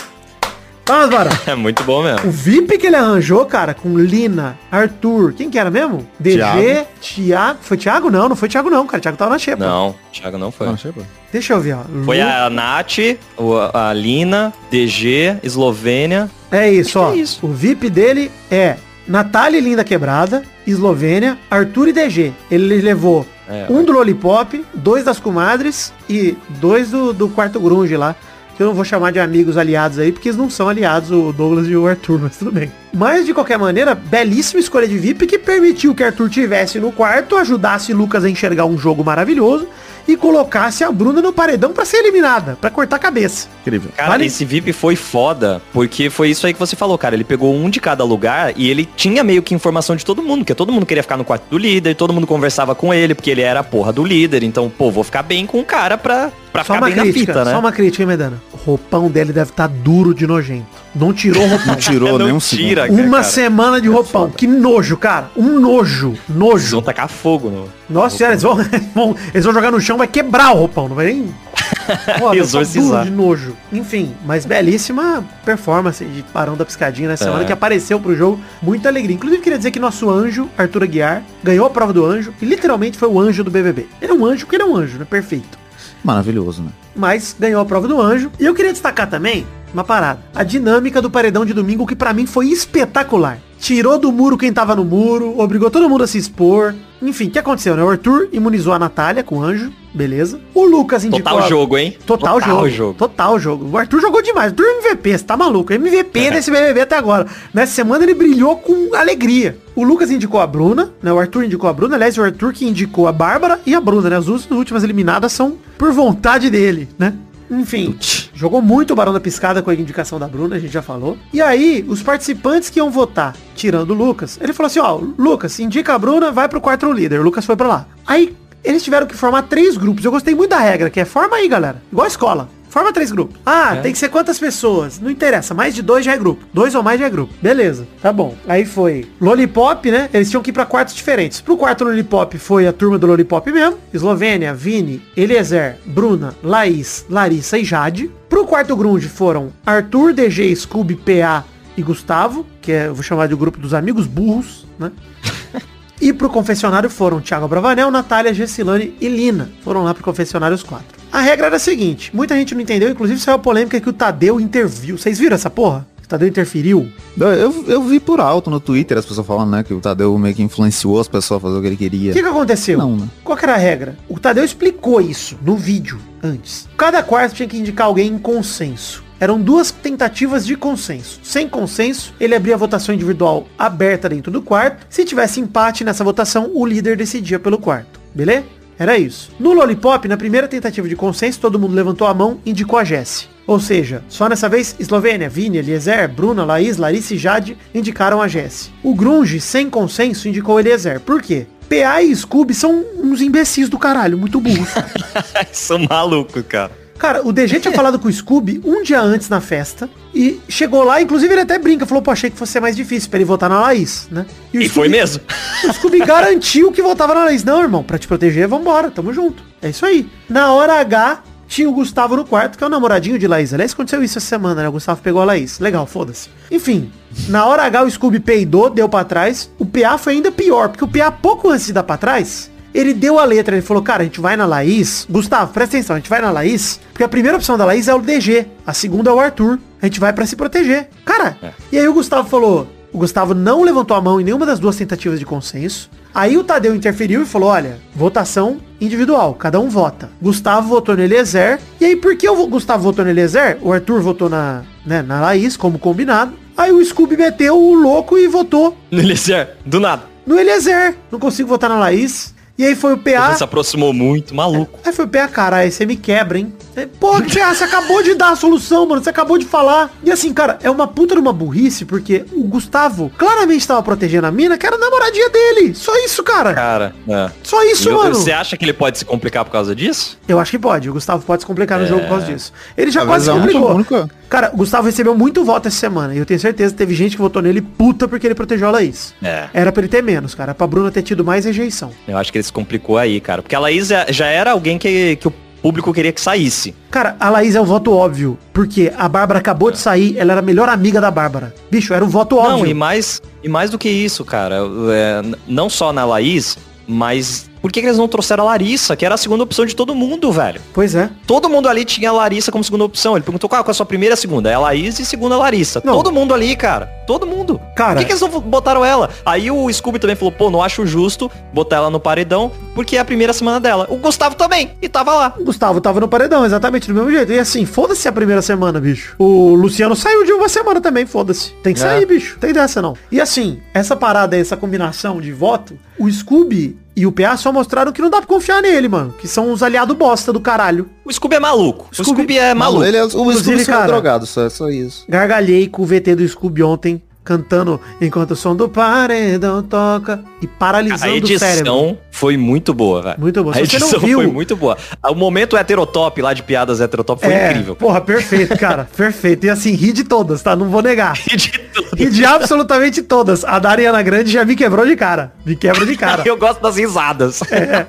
Palmas. É muito bom mesmo. O VIP que ele arranjou, cara, com Lina, Arthur, quem que era mesmo? DG, Thiago. Thiago. Foi Thiago? Não, não foi Thiago não, cara. Thiago tava na xepa. Não, Thiago não foi. Não, chega. Deixa eu ver, ó. Foi Lu- a Nath, o- a Lina, DG, Eslovênia. É isso, ó. Que é isso? O VIP dele é Natália e Linda Quebrada, Eslovênia, Arthur e DG. Ele levou É, um do Lollipop, dois das comadres e dois do, do quarto grunge lá. Que eu não vou chamar de amigos aliados aí, porque eles não são aliados, o Douglas e o Arthur, mas tudo bem. Mas, de qualquer maneira, belíssima escolha de VIP que permitiu que Arthur tivesse no quarto, ajudasse Lucas a enxergar um jogo maravilhoso e colocasse a Bruna no paredão pra ser eliminada, pra cortar a cabeça. Incrível. Cara, Vale- esse VIP foi foda, porque foi isso aí que você falou, cara. Ele pegou um de cada lugar e ele tinha meio que informação de todo mundo, porque todo mundo queria ficar no quarto do líder, todo mundo conversava com ele, porque ele era a porra do líder. Então, pô, vou ficar bem com o cara pra, pra Só ficar uma bem na crítica, fita, né? só uma crítica, hein, Medana? O roupão dele deve estar duro de nojento. Não tirou o roupão. Não tirou Não nem um tira, segundo. Cara. Uma semana de roupão. Que nojo, cara. Um nojo. Eles Nojo. vão tacar fogo no... Nossa senhora, eles vão, vão- eles vão jogar no chão, vai quebrar o roupão, não vai nem... Pô, tá Exorcizar. duro de nojo. Enfim, mas belíssima performance de Barão da Piscadinha na semana É. que apareceu pro jogo. Muita alegria. Inclusive, queria dizer que nosso anjo, Arthur Aguiar, ganhou a prova do anjo e literalmente foi o anjo do BBB. Ele é um anjo porque ele é um anjo, né? Perfeito. Maravilhoso, né? mas ganhou a prova do anjo. E eu queria destacar também uma parada. A dinâmica do paredão de domingo, que pra mim foi espetacular. tirou do muro quem tava no muro, obrigou todo mundo a se expor. Enfim, o que aconteceu, né? O Arthur imunizou a Natália com o anjo, beleza. O Lucas indicou... Total a- jogo, hein? Total, jogo. jogo. Total jogo. O Arthur jogou demais. Arthur é MVP, você tá maluco. MVP desse BBB até agora. Nessa semana ele brilhou com alegria. O Lucas indicou a Bruna, né? O Arthur indicou a Bruna. Aliás, o Arthur que indicou a Bárbara e a Bruna, né? As últimas eliminadas são por vontade dele, né? Enfim, jogou muito o Barão da Piscada com a indicação da Bruna, a gente já falou. E aí, os participantes que iam votar, tirando o Lucas, ele falou assim, ó, Lucas, indica a Bruna, vai pro quarto líder. O Lucas foi pra lá. Aí, eles tiveram que formar três grupos. Eu gostei muito da regra, que é forma aí, galera. Igual a escola. Forma três grupos. Ah, tem que ser quantas pessoas? Não interessa, mais de dois já é grupo. Dois ou mais já é grupo. Beleza, tá bom. Aí foi Lollipop, né? Eles tinham que ir pra quartos diferentes. Pro quarto Lollipop foi a turma do Lollipop mesmo. Eslovênia, Vini, Eliezer, Bruna, Laís, Larissa e Jade. Pro quarto Grunge foram Arthur, DG, Scooby, PA e Gustavo, que é, eu vou chamar de grupo dos amigos burros, né? E pro confessionário foram Thiago Bravanel, Natália, Gessilane e Lina. Foram lá pro confessionário os quatro. A regra era a seguinte, muita gente não entendeu, inclusive saiu a polêmica que o Tadeu interviu. Vocês viram essa porra? O Tadeu interferiu? Eu, eu, vi por alto no Twitter as pessoas falando, né, que o Tadeu meio que influenciou as pessoas a fazer o que ele queria. O que, que aconteceu? Não, né? Qual que era a regra? O Tadeu explicou isso no vídeo antes. Cada quarto tinha que indicar alguém em consenso. Eram duas tentativas de consenso. Sem consenso, ele abria a votação individual aberta dentro do quarto. Se tivesse empate nessa votação, o líder decidia pelo quarto. Beleza? Era isso. No Lollipop, na primeira tentativa de consenso, todo mundo levantou a mão e indicou a Jessie. Ou seja, só nessa vez, Eslovênia, Vini, Eliezer, Bruna, Laís, Larissa e Jade indicaram a Jessie. O Grunge, sem consenso, indicou Eliezer. Por quê? PA e Scooby são uns imbecis do caralho, muito burros. São malucos, cara. Cara, o DG tinha falado com o Scooby um dia antes na festa. E chegou lá, inclusive ele até brinca, falou, pô, achei que fosse mais difícil pra ele votar na Laís, né? E foi Scooby- mesmo. O Scooby garantiu que votava na Laís. Não, irmão, pra te proteger, vambora, tamo junto. É isso aí. Na hora H, tinha o Gustavo no quarto, que é o namoradinho de Laís. Aliás, aconteceu isso essa semana, né? O Gustavo pegou a Laís. Legal, foda-se. Enfim, na hora H o Scooby peidou, deu pra trás. O PA foi ainda pior, porque o PA, pouco antes de dar pra trás, ele deu a letra, ele falou, cara, a gente vai na Laís. Gustavo, presta atenção, a gente vai na Laís, porque a primeira opção da Laís é o DG, a segunda é o Arthur. A gente vai pra se proteger. Cara, e aí o Gustavo falou, o Gustavo não levantou a mão em nenhuma das duas tentativas de consenso. Aí o Tadeu interferiu e falou, olha, votação individual, cada um vota. Gustavo votou no Eliezer. E aí, por que o Gustavo votou no Eliezer? O Arthur votou na, né, na Laís, como combinado. Aí o Scooby meteu o louco e votou Eliezer, do nada. no Eliezer. Não consigo votar na Laís. E aí foi o PA. se aproximou muito, maluco. Aí foi o PA, cara, aí você me quebra, hein? Pô, PA, você acabou de dar a solução, mano. Você acabou de falar. E assim, cara, é uma puta de uma burrice, porque o Gustavo claramente tava protegendo a mina, que era a namoradinha dele. Só isso, cara. Cara, é. Só isso, Eu- mano. Você acha que ele pode se complicar por causa disso? Eu acho que pode. O Gustavo pode se complicar no É. jogo por causa disso. Ele já Talvez quase se é única- complicou. única- Cara, o Gustavo recebeu muito voto essa semana. E eu tenho certeza que teve gente que votou nele puta porque ele protegeu a Laís. É. Era pra ele ter menos, cara. Pra Bruna ter tido mais rejeição. Eu acho que ele se complicou aí, cara. Porque a Laís já era alguém que, que o público queria que saísse. Cara, a Laís é o voto óbvio. Porque a Bárbara acabou de sair, ela era a melhor amiga da Bárbara. Bicho, era um voto Não, óbvio. e mais, e mais do que isso, cara. é, não só na Laís, mas por que, que eles não trouxeram a Larissa, que era a segunda opção de todo mundo, velho? Pois é. Todo mundo ali tinha a Larissa como segunda opção. Ele perguntou qual é a sua primeira e a segunda. É a Laís e segunda a Larissa. Não. Todo mundo ali, cara. Todo mundo. Cara- Por que, que eles não botaram ela? Aí o Scooby também falou, pô, não acho justo botar ela no paredão, porque é a primeira semana dela. O Gustavo também, e tava lá. O Gustavo tava no paredão, exatamente do mesmo jeito. E assim, foda-se a primeira semana, bicho. O Luciano saiu de uma semana também, foda-se. Tem que É. sair, bicho. Tem dessa não. E assim, essa parada essa combinação de voto, o Scooby e o PA só mostraram que não dá pra confiar nele, mano. Que são os aliados bosta do caralho. O Scooby é maluco. O Scooby- Scooby é maluco. Ele é, o Inclusive, Scooby é drogado, só, só isso. Gargalhei com o VT do Scooby ontem, cantando enquanto o som do paredão toca e paralisando A o cérebro. edição foi muito boa, velho. Muito boa. A edição viu- foi muito boa. O momento heterotop lá de piadas heterotop foi é, incrível. Porra, perfeito, cara. perfeito. E assim, ri de todas, tá? Não vou negar. E de tudo. E de absolutamente todas. A da Ariana Grande já me quebrou de cara. Me quebra de cara. Eu gosto das risadas. É.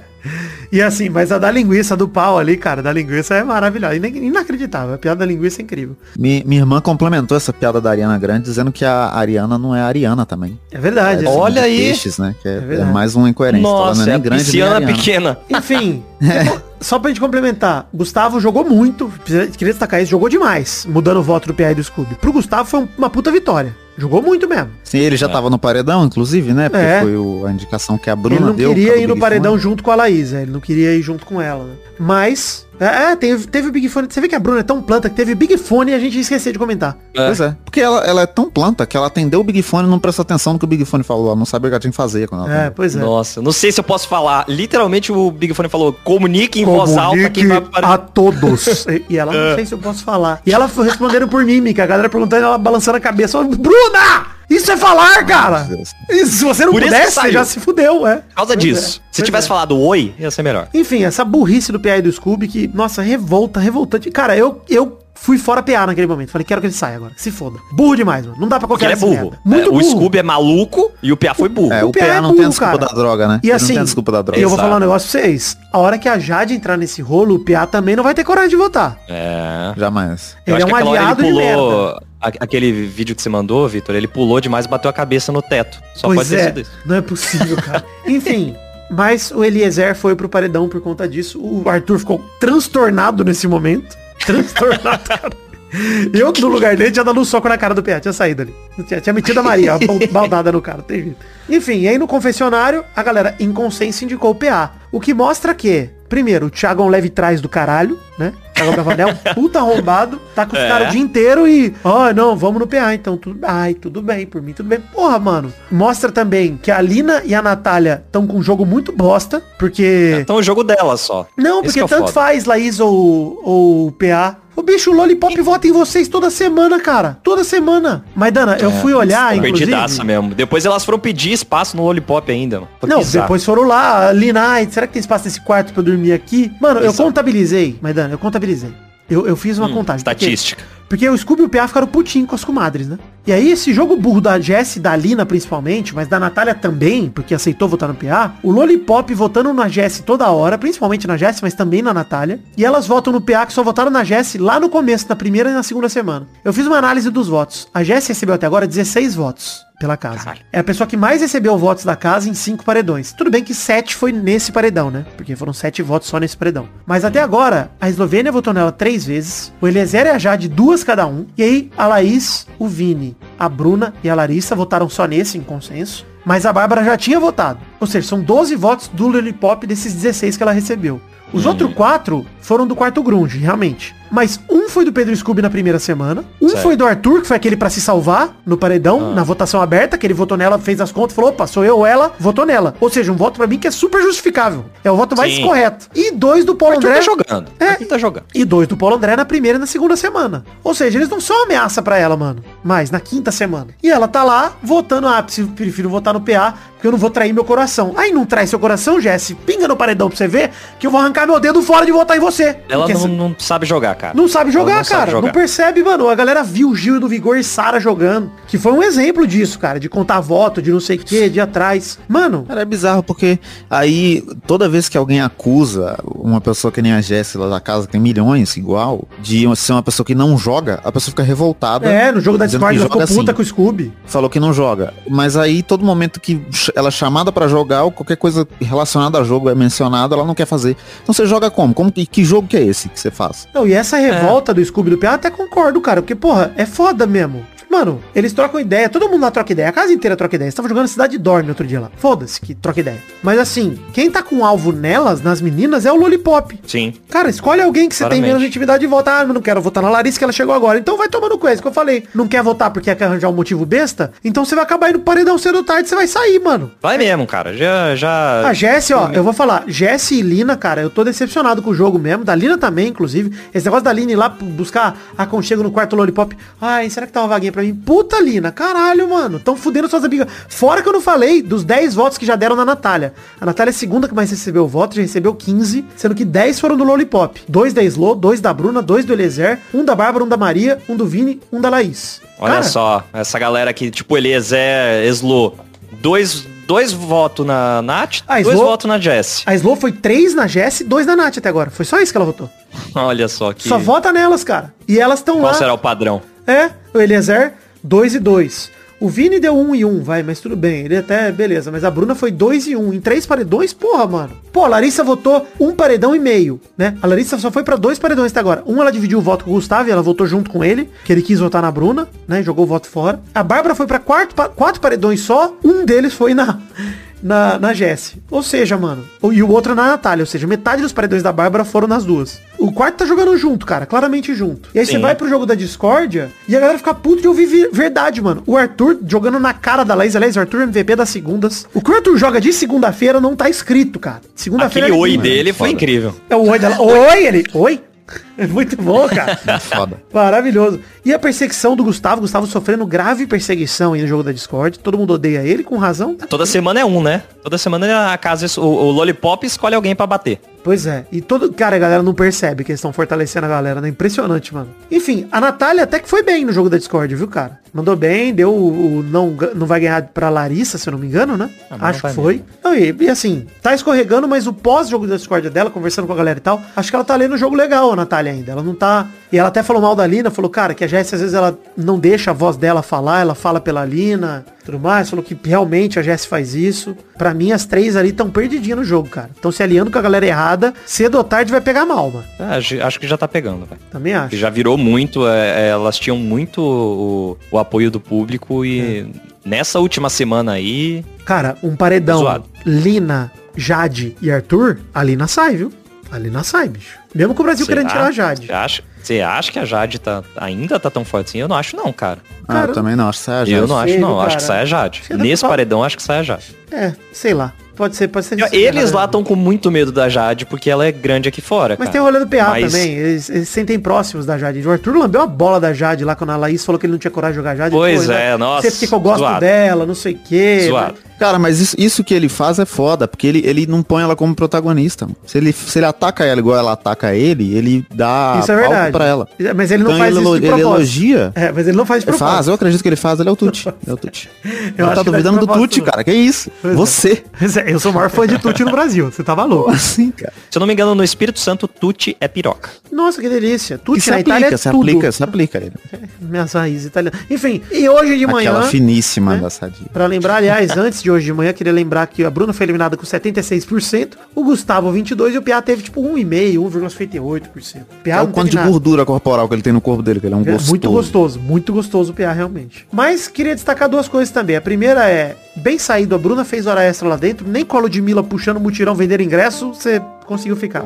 E assim, mas a da linguiça do pau ali, cara, da linguiça é maravilhosa. Ina- Inacreditável. A piada da linguiça é incrível. Mi- minha irmã complementou essa piada da Ariana Grande dizendo que a Ariana não é a Ariana também. É verdade. É assim. Olha aí. Peixes, né? Que é, verdade. é mais uma incoerência. Nossa, não é é grande nem pisciana Ariana. pequena. Enfim, só pra gente complementar, Gustavo jogou muito, queria destacar isso, jogou demais, mudando o voto do e do Scooby. Pro Gustavo foi um- uma puta vitória. Jogou muito mesmo. Sim, ele já tava no paredão, inclusive, né? Porque É. foi o- a indicação que a Bruna ele não deu. queria ir no Big paredão Fone. junto com a Laísa, ele não queria ir junto com ela, né? Mas, é, é, teve, teve o Big Fone. Você vê que a Bruna é tão planta que teve Big Fone e a gente esqueceu de comentar. Pois é. Porque ela, ela é tão planta que ela atendeu o Big Fone e não prestou atenção no que o Big Fone falou. Ela não sabia o que ela tinha que fazer quando ela É, atendeu. pois é. Nossa, não sei se eu posso falar. Literalmente o Big Fone falou, comunique em voz alta quem vai para... a todos. E- E ela, não sei se eu posso falar. E ela foi respondendo por mímica, a galera perguntando, ela balançando a cabeça. Bruna! Isso é falar, cara! Isso, se você não Por pudesse, você já se fudeu, é. Por causa Pois disso. é, Se pois tivesse é. falado oi, ia ser melhor. Enfim, essa burrice do PA e do Scooby que, nossa, revolta, revoltante. Cara, eu, eu fui fora PA naquele momento. Falei, quero que ele saia agora. que Se foda. Burro demais, mano. Não dá pra qualquer ele é burro. É, o Scooby é maluco e o PA foi burro. É, o, PA PA é não burro, tem a desculpa cara. da droga, né? E Ele assim, não tem a desculpa da droga. eu vou falar um negócio pra vocês. A hora que a Jade entrar nesse rolo, o PA também não vai ter coragem de votar. É. Jamais. Eu Ele é um que aquela hora aliado de ele pulou... merda. Aquele vídeo que você mandou, Vitor, ele pulou demais e bateu a cabeça no teto. Só pois pode ter é, sido isso. não é possível, cara. Enfim, mas o Eliezer foi pro paredão por conta disso. O Arthur ficou transtornado nesse momento. Transtornado, cara. Eu, no lugar dele, tinha dado um soco na cara do PA, tinha saído ali. Tinha, tinha metido a Maria, baldada no cara, tem jeito. Enfim, e aí no confessionário, a galera em consenso indicou o PA. O que mostra que, primeiro, o Thiago é um leve trás do caralho, né? Thiago Bravanel, puta arrombado, tá com os É. caras o dia inteiro e, ó, não, vamos no PA, então tudo, ai, tudo bem, por mim tudo bem. Porra, mano. Mostra também que a Lina e a Natália estão com um jogo muito bosta, porque... Então o jogo dela só. Não, Esse porque que é tanto foda. faz Laís ou, ou PA. O bicho o Lollipop vota em vocês toda semana, cara. Toda semana. Mas, Dana, eu fui olhar, inclusive... Perdidaça mesmo. Depois elas foram pedir espaço no Lollipop ainda. mano. Não, bizarro. depois foram lá, Lina, ai, será que tem espaço nesse quarto pra eu dormir aqui? Mano, eu contabilizei, mas Dana, eu contabilizei. Eu, eu fiz uma Hum, contagem. porque- Estatística. Porque o Scooby e o PA ficaram putinho com as comadres, né? E aí esse jogo burro da Jess e da Lina principalmente, mas da Natália também, porque aceitou votar no PA, o Lollipop votando na Jess toda hora, principalmente na Jess, mas também na Natália. E elas votam no PA que só votaram na Jess lá no começo, na primeira e na segunda semana. Eu fiz uma análise dos votos. A Jess recebeu até agora 16 votos pela casa. Caralho. É a pessoa que mais recebeu votos da casa em cinco paredões. Tudo bem que sete foi nesse paredão, né? Porque foram sete votos só nesse paredão. Mas até agora, a Eslovênia votou nela três vezes, o Eliezer e a Jade duas cada um, e aí a Laís, o Vini, a Bruna e a Larissa votaram só nesse em consenso. Mas a Bárbara já tinha votado. Ou seja, são 12 votos do Lollipop desses 16 que ela recebeu. Os outros quatro foram do quarto grunge, realmente. Mas um foi do Pedro Scooby na primeira semana. Um Certo. foi do Arthur, que foi aquele pra se salvar no paredão, Ah. na votação aberta, que ele votou nela, fez as contas, falou, opa, sou eu ou ela, votou nela. Ou seja, um voto pra mim que é super justificável. É o voto mais Sim. correto. E dois do Paulo Arthur André. tá jogando. É. Arthur tá jogando. E dois do Paulo André na primeira e na segunda semana. Ou seja, eles não são ameaça pra ela, mano. Mas na quinta semana. E ela tá lá votando, ah, prefiro votar no PA, porque eu não vou trair meu coração. Aí não trai seu coração, Jesse, pinga no paredão pra você ver que eu vou arrancar meu dedo fora de votar em você. Ela não, não sabe jogar, cara. não sabe jogar, não sabe cara. jogar. Não percebe, mano. A galera viu o Gil do Vigor e Sara jogando. Que foi um exemplo disso, cara. De contar voto, de não sei o que, de atrás. Mano, Cara, é bizarro porque aí toda vez que alguém acusa uma pessoa que nem a Jessie lá da casa, que tem milhões igual, de ser uma pessoa que não joga, a pessoa fica revoltada. é, no jogo da Discord que ela ficou joga puta assim. com o Scooby. Falou que não joga. Mas aí todo momento que ela é chamada pra jogar ou qualquer coisa relacionada a jogo é mencionada, ela não quer fazer. Então você joga como? Como que, que jogo que é esse que você faz? Não, e essa revolta do Scooby do PA, eu até concordo, cara. Porque, porra, é foda mesmo. Mano, eles trocam ideia, todo mundo lá troca ideia, a casa inteira troca ideia. Você tava jogando Cidade Dorme outro dia lá. Foda-se que troca ideia. Mas assim, quem tá com alvo nelas, nas meninas, é o Lollipop. Sim. Cara, escolhe alguém que você tem menos intimidade e vota. Ah, não quero votar na Larissa que ela chegou agora. Então vai tomando coisa que eu falei. Não quer votar porque quer arranjar um motivo besta? Então você vai acabar indo paredão cedo ou tarde, você vai sair, mano. Vai mesmo, cara. Já, já... A Jesse, ó, eu vou falar, Jesse e Lina, cara, eu tô decepcionado com o jogo mesmo, da Lina também, inclusive. Esse negócio da Lina ir lá buscar aconchego no quarto Lollipop. Ai, será que tá uma vaguinha pra mim? Puta, Lina, caralho, mano. Tão fudendo suas amigas. Fora que eu não falei dos 10 votos que já deram na Natália. A Natália é a segunda que mais recebeu voto, já recebeu 15, sendo que 10 foram do Lollipop. Dois da Slo, dois da Bruna, dois do Eliezer, um da Bárbara, um da Maria, um do Vini, um da Laís. Olha Cara, só, essa galera aqui, tipo Eliezer, Eslo, dois, dois votos na Nath, Ah, dois Slo- votos na Jess. A Slo foi 3 na Jesse, 2 na Nath até agora. Foi só isso que ela votou. Olha só que... Só vota nelas, cara. E elas estão Qual lá. será o padrão? É, o Eliezer, 2 e 2. O Vini deu 1 e 1, vai, mas tudo bem. Ele até, beleza. Mas a Bruna foi 2 e 1. Em três paredões, porra, mano. Pô, a Larissa votou um paredão e meio, né? A Larissa só foi pra dois paredões até agora. Um, ela dividiu o voto com o Gustavo e ela votou junto com ele, que ele quis votar na Bruna, né? Jogou o voto fora. A Bárbara foi pra quarto, pa- quatro paredões só. Um deles foi na... Na, na Jess. Ou seja, mano. E o outro na Natália. Ou seja, metade dos paredões da Bárbara foram nas duas. O quarto tá jogando junto, cara. Claramente junto. E aí você Sim. vai pro jogo da discórdia e a galera fica puto de ouvir vi- verdade, mano. O Arthur jogando na cara da Laís. Aliás, o Arthur MVP das segundas. O que o Arthur joga de segunda-feira não tá escrito, cara. Segunda-feira Aquele é oi dele foi incrível. É o oi dela. Oi, ele. Oi? É muito bom, cara. É foda. Maravilhoso. E a perseguição do Gustavo, Gustavo sofrendo grave perseguição aí no jogo da Discord. Todo mundo odeia ele, com razão. Toda semana é um, né? Toda semana a casa, o, o Lollipop escolhe alguém pra bater. Pois é. E todo. Cara, a galera não percebe que eles estão fortalecendo a galera, né? Impressionante, mano. Enfim, a Natália até que foi bem no jogo da Discord, viu, cara? Mandou bem, deu o, o não, não vai ganhar pra Larissa, se eu não me engano, né? Ah, acho que foi. Não, e, e assim, tá escorregando, mas o pós-jogo da Discord dela, conversando com a galera e tal, acho que ela tá lendo o jogo legal, a Natália ainda. Ela não tá. E ela até falou mal da Lina, falou, cara, que a Jess às vezes ela não deixa a voz dela falar, ela fala pela Lina, tudo mais. Falou que realmente a Jess faz isso. Pra mim, as três ali estão perdidinhas no jogo, cara. Estão se aliando com a galera errada. Cedo ou tarde vai pegar mal, mano. Ah, acho, que já tá pegando, velho. Também acho. Já virou muito, é, é, elas tinham muito o, o apoio do público e É. nessa última semana aí, Cara, um paredão. Zoado. Lina, Jade e Arthur, a Lina sai, viu? A Lina sai, bicho. Mesmo com o Brasil querendo tirar a Jade. Você acha, você acha que a Jade tá, ainda tá tão forte assim? Eu não acho não, cara. Ah, Cara, eu também não, acho que sai a eu Jade. não acho não, acho que sai a Jade. Nesse pra- paredão, acho que sai a Jade. É, sei lá. Pode ser, pode ser. Eles lá estão com muito medo da Jade porque ela é grande aqui fora, Mas cara. tem o rolê do PA Mas- também. Eles, eles se sentem próximos da Jade. O Arthur lambeu a bola da Jade lá quando a Laís falou que ele não tinha coragem de jogar Jade. Pois Pô, é, né? nossa, Você porque eu gosto zoado. dela, não sei o quê. Zoado. Cara, mas isso, isso que ele faz é foda, porque ele, ele não põe ela como protagonista. mano. Se ele, se ele ataca ela igual ela ataca ele, ele dá Isso é palco verdade. pra ela. Mas ele não Então faz ele, isso de ele elogia. É, mas ele não faz de Ele propósito. faz, eu acredito que ele faz, ele é o Tuti. É o Tuti. Eu tá não é duvidando do Tuti, cara. Que isso? Pois é. Você. Pois é, Eu sou o maior fã de Tuti no Brasil. Você tá maluco. Assim, cara. Se eu não me engano, no Espírito Santo, Tuti é piroca. Nossa, que delícia. Tuti se na Itália aplica, é se tudo. aplica, se aplica ele. Minhas raízes italianas. Enfim, e hoje de manhã... Aquela finíssima né? da sadia. Pra lembrar, aliás, antes de hoje de manhã, queria lembrar que a Bruna foi eliminada com 76%, o Gustavo 22% e o Piá teve tipo 1,5%, 1,58%. Piá É o quanto de nada. gordura corporal que ele tem no corpo dele, que ele é um É gostoso. Muito gostoso, muito gostoso o PA, realmente. Mas queria destacar duas coisas também. A primeira é, bem saído, a Bruna fez hora extra lá dentro, nem com a Ludmilla puxando o mutirão vender ingresso, você conseguiu ficar.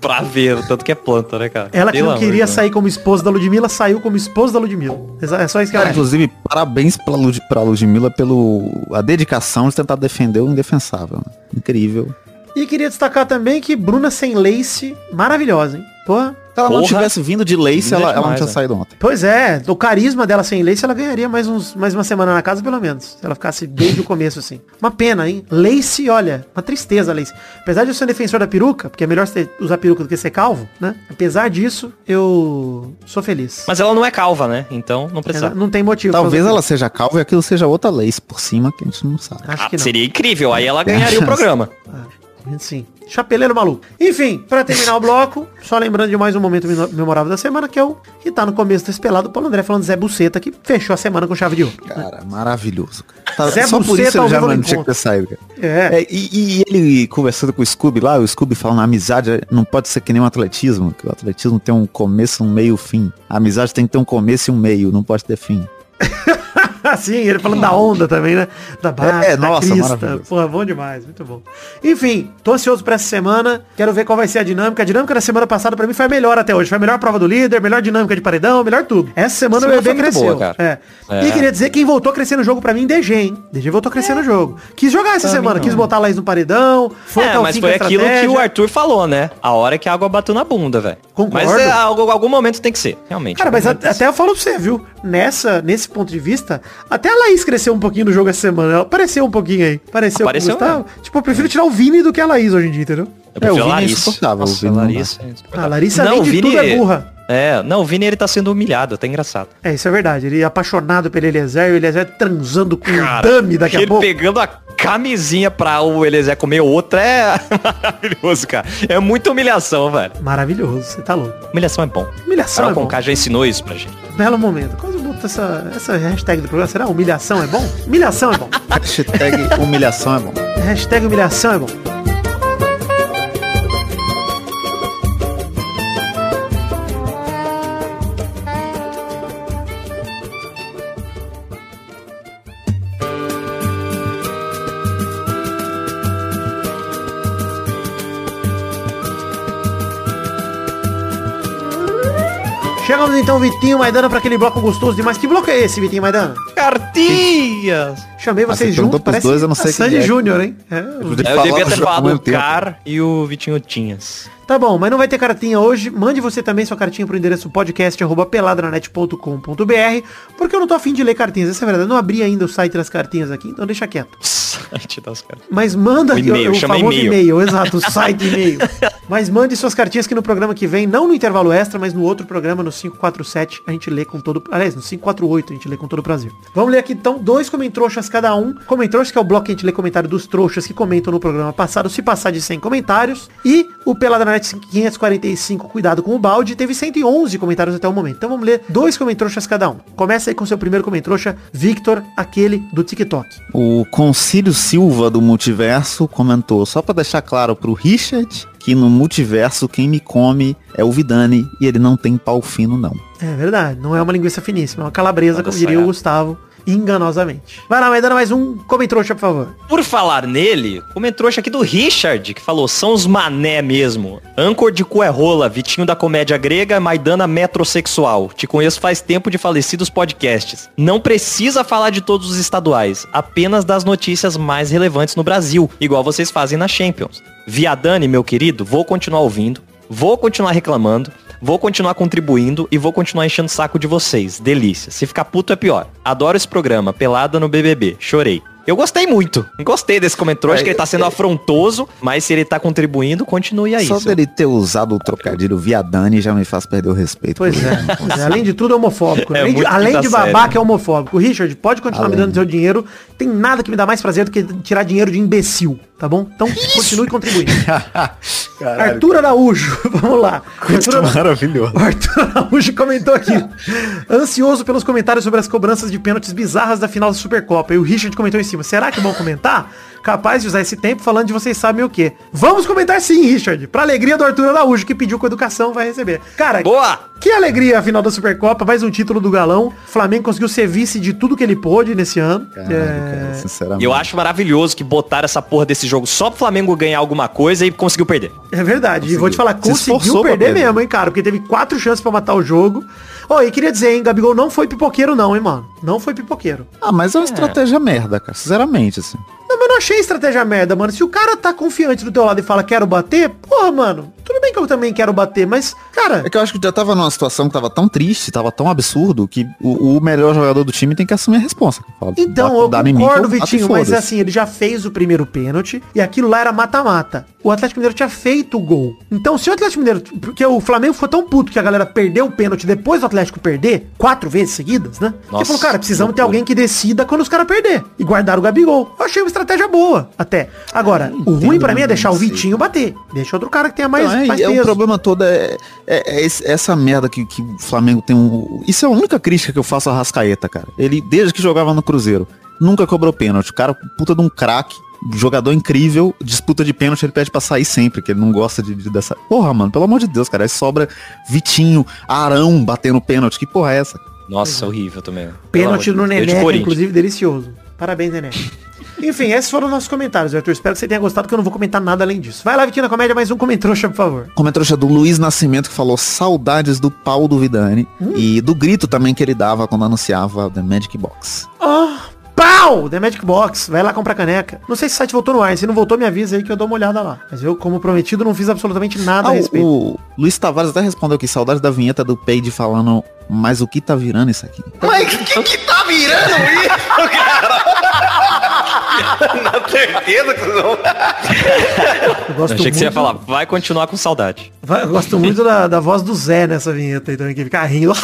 Pra ver, tanto que é planta, né, cara? Ela que não de queria sair como esposa da Ludmilla, saiu como esposa da Ludmilla. É só isso que ela Cara, inclusive, parabéns pra, Lud, pra Ludmilla pelo a dedicação de tentar defender o indefensável. Incrível. E queria destacar também que Bruna sem lace, maravilhosa, hein? Se ela não Porra. tivesse vindo de Lace, ela, ela não tinha né? saído ontem. Pois é, o carisma dela sem lace, ela ganharia mais, uns, mais uma semana na casa, pelo menos. Se ela ficasse desde o começo, assim. Uma pena, hein? Lace, olha, uma tristeza, Lace. Apesar de eu ser defensor da peruca, porque é melhor você usar peruca do que ser calvo, né? Apesar disso, eu sou feliz. Mas ela não é calva, né? Então não precisa. não tem motivo. Talvez ela seja calva e aquilo seja outra Lace por cima que a gente não sabe. Acho Ah, que não. seria incrível, aí ela ganharia o programa. Sim. Chapeleiro maluco. Enfim, pra terminar o bloco, só lembrando de mais um momento memorável da semana, que é o que tá no começo desse pelado, o Paulo André falando Zé Buceta, que fechou a semana com chave de ouro. Cara, maravilhoso. cara. Zé Só por Buceta isso ao ele já não tinha que ter saído, cara. É. É, e, e ele conversando com o Scooby lá, o Scooby falando, a amizade não pode ser que nem o atletismo, que o atletismo tem um começo, um meio, fim. A amizade tem que ter um começo e um meio, não pode ter fim. Sim, ele falando da onda também, né? Da barra, É, da nossa, crista. Porra, bom demais, muito bom. Enfim, tô ansioso pra essa semana. Quero ver qual vai ser a dinâmica. A dinâmica da semana passada pra mim foi a melhor até hoje. Foi a melhor prova do líder, melhor dinâmica de paredão, melhor tudo. Essa semana o Semana bebê cresceu. boa. É. É. E queria dizer, quem voltou a crescer no jogo pra mim, DG, hein? DG voltou a crescer no jogo. Quis jogar essa Pra semana, mim, quis não. botar a Laís no paredão. Foi até é, o mas fim foi aquilo que o Arthur falou, né? A hora que a água bateu na bunda, velho. Concordo. Mas é, algo- algum momento tem que ser, realmente. Cara, mas a- até eu falo pra você, viu? Nessa, nesse ponto de vista, até a Laís cresceu um pouquinho no jogo essa semana. Ela apareceu um pouquinho aí. Apareceu, Apareceu com. Tipo, eu prefiro tirar o Vini do que a Laís hoje em dia, entendeu? Eu prefiro É, o a Vini é Larissa. insuportável, o Nossa. Larissa. é insuportável. A Larissa, não, além de Vini tudo, é burra. É, não, o Vini ele tá sendo humilhado, até engraçado. É, isso é verdade. Ele é apaixonado pelo Eliezer e o Eliezer transando com Cara, o Dami daqui a ele pouco. pegando a camisinha pra o Eliezer comer outra é maravilhoso, cara. É muita humilhação, velho. Maravilhoso, você tá louco. Humilhação é bom. Humilhação Carol é bom. Conká já ensinou isso pra gente. Belo momento. Quase botou essa, essa hashtag do programa. Será humilhação é bom? Humilhação é bom. Hashtag humilhação é bom. hashtag humilhação é bom. Chegamos então, Vitinho Maidana, para aquele bloco gostoso demais. Que bloco é esse, Vitinho Maidana? Cartinhas! Chamei Ah, vocês você juntos, parece dois, eu não sei Sandy é. Júnior, hein? É, os- Eu devia ter falado o. Car e o Vitinho Tinhas. Tá bom, mas não vai ter cartinha hoje. Mande você também sua cartinha pro endereço podcast.peladranet.com.br porque eu não tô afim de ler cartinhas, essa é a verdade. Eu não abri ainda o site das cartinhas aqui, então deixa quieto. Site das caras. Mas manda O e-mail, famoso e-mail. e-mail, exato, o site e-mail. Mas mande suas cartinhas que no programa que vem, não no intervalo extra, mas no outro programa, no 547, a gente lê com todo... Aliás, no 548 a gente lê com todo prazer. Vamos ler aqui então dois comentroxas cada um. Comentroxas, que é o bloco que a gente lê comentário dos trouxas que comentam no programa passado, se passar de 100 comentários. E o Peladranet 545, cuidado com o balde, teve 111 comentários até o momento. Então vamos ler dois comentroxas cada um. Começa aí com seu primeiro comentroxa, Victor, aquele do TikTok. O Concílio Silva do Multiverso comentou, só pra deixar claro pro Richard, que no multiverso quem me come é o Vidani e ele não tem pau fino não. É verdade, não é uma linguiça finíssima, é uma calabresa, Nada como diria o certo. Gustavo, enganosamente. Vai lá, vai dando mais um comentrouxa, por favor. Por falar nele, comentário aqui do Richard, que falou, são os mané mesmo. Ancor de cu é rola, Vitinho da comédia grega, Maidana metrosexual. Te conheço faz tempo de falecidos podcasts. Não precisa falar de todos os estaduais, apenas das notícias mais relevantes no Brasil, igual vocês fazem na Champions. Viadane, meu querido, vou continuar ouvindo, vou continuar reclamando, Vou continuar contribuindo e vou continuar enchendo o saco de vocês. Delícia. Se ficar puto é pior. Adoro esse programa. Pelada no BBB. Chorei. Eu gostei muito. Gostei desse comentário. Acho que ele tá sendo afrontoso, mas se ele tá contribuindo, continue aí. Só seu- dele ter usado o trocadilho Viadani já me faz perder o respeito. Pois é, é, além de tudo é homofóbico. É além de, além de babaca é homofóbico. Richard, pode continuar me Além. dando seu dinheiro. Tem nada que me dá mais prazer do que tirar dinheiro de imbecil, tá bom? Então continue contribuindo. Arthur Araújo, vamos lá. Arthur Ara- Maravilhoso. O Arthur Araújo comentou aqui. Ansioso pelos comentários sobre as cobranças de pênaltis bizarras da final da Supercopa. E o Richard comentou em cima. Será que vão comentar? Capaz de usar esse tempo falando de vocês sabem o quê. Vamos comentar sim, Richard. Pra alegria do Arthur Araújo, que pediu com educação, vai receber. Cara, Boa! Que alegria a final da Supercopa, mais um título do Galão. O Flamengo conseguiu ser vice de tudo que ele pôde nesse ano. Caralho, É, cara, sinceramente. Eu acho maravilhoso que botaram essa porra desse jogo só pro Flamengo ganhar alguma coisa e conseguiu perder. É verdade. E vou te falar, Se conseguiu perder perder. mesmo, hein, cara? Porque teve quatro chances pra matar o jogo. Ô, e queria dizer, hein, Gabigol não foi pipoqueiro não, hein, mano? Não foi pipoqueiro. Ah, mas é uma estratégia merda, cara. Sinceramente, assim. Não, mas eu não achei estratégia merda, mano. Se o cara tá confiante do teu lado e fala quero bater, porra, mano, tudo bem que eu também quero bater, mas, cara, É que eu acho que já tava numa situação que tava tão triste, tava tão absurdo, que o, o melhor jogador do time tem que assumir a responsa. Fala, Então, dá- eu dá mim concordo, e Vitinho, mas assim, ele já fez o primeiro pênalti e aquilo lá era mata-mata. O Atlético Mineiro tinha feito o gol. Então, se o Atlético Mineiro, porque o Flamengo ficou tão puto que a galera perdeu o pênalti depois do Atlético perder, quatro vezes seguidas, né? Nossa, falou, cara, precisamos ter alguém que decida quando os caras perder. E guardar o Gabigol. Eu achei uma estratégia boa, até. Agora, o ruim pra mim é deixar o. Vitinho bater. Deixa outro cara que tenha mais, Então, é, mais é, o problema todo é, é- é essa merda que, que o Flamengo tem um. Isso é a única crítica que eu faço a Rascaeta, cara. Ele, desde que jogava no Cruzeiro, nunca cobrou pênalti. O cara, puta de um craque, jogador incrível, disputa de pênalti, ele pede pra sair sempre, que ele não gosta de, de- dessa. Porra, mano, pelo amor de Deus, cara. Aí sobra Vitinho, Arão batendo pênalti. Que porra é essa? Nossa, horrível também. Pênalti no de Neneca, Corinthians. inclusive, delicioso. Parabéns, Nené. Enfim, esses foram nossos comentários, Arthur. Espero que você tenha gostado, que eu não vou comentar nada além disso. Vai lá, Vitinho na Comédia, mais um comentrouxa, por favor. Comentário do Luiz Nascimento que falou saudades do pau do Vidani e do grito também que ele dava quando anunciava The Magic Box. Oh, pau! The Magic Box. Vai lá comprar caneca. Não sei se o site voltou no ar. Se não voltou, me avisa aí que eu dou uma olhada lá. Mas eu, como prometido, não fiz absolutamente nada Ah, a respeito. o Luiz Tavares até respondeu aqui, saudade da vinheta do Peide falando, mas o que tá virando isso aqui? Mas o que, que tá virando isso? Na certeza que não. Eu gosto Achei que você ia falar, vai continuar com saudade. Vai- Eu gosto muito da, da voz do Zé nessa vinheta aí também, que fica rindo.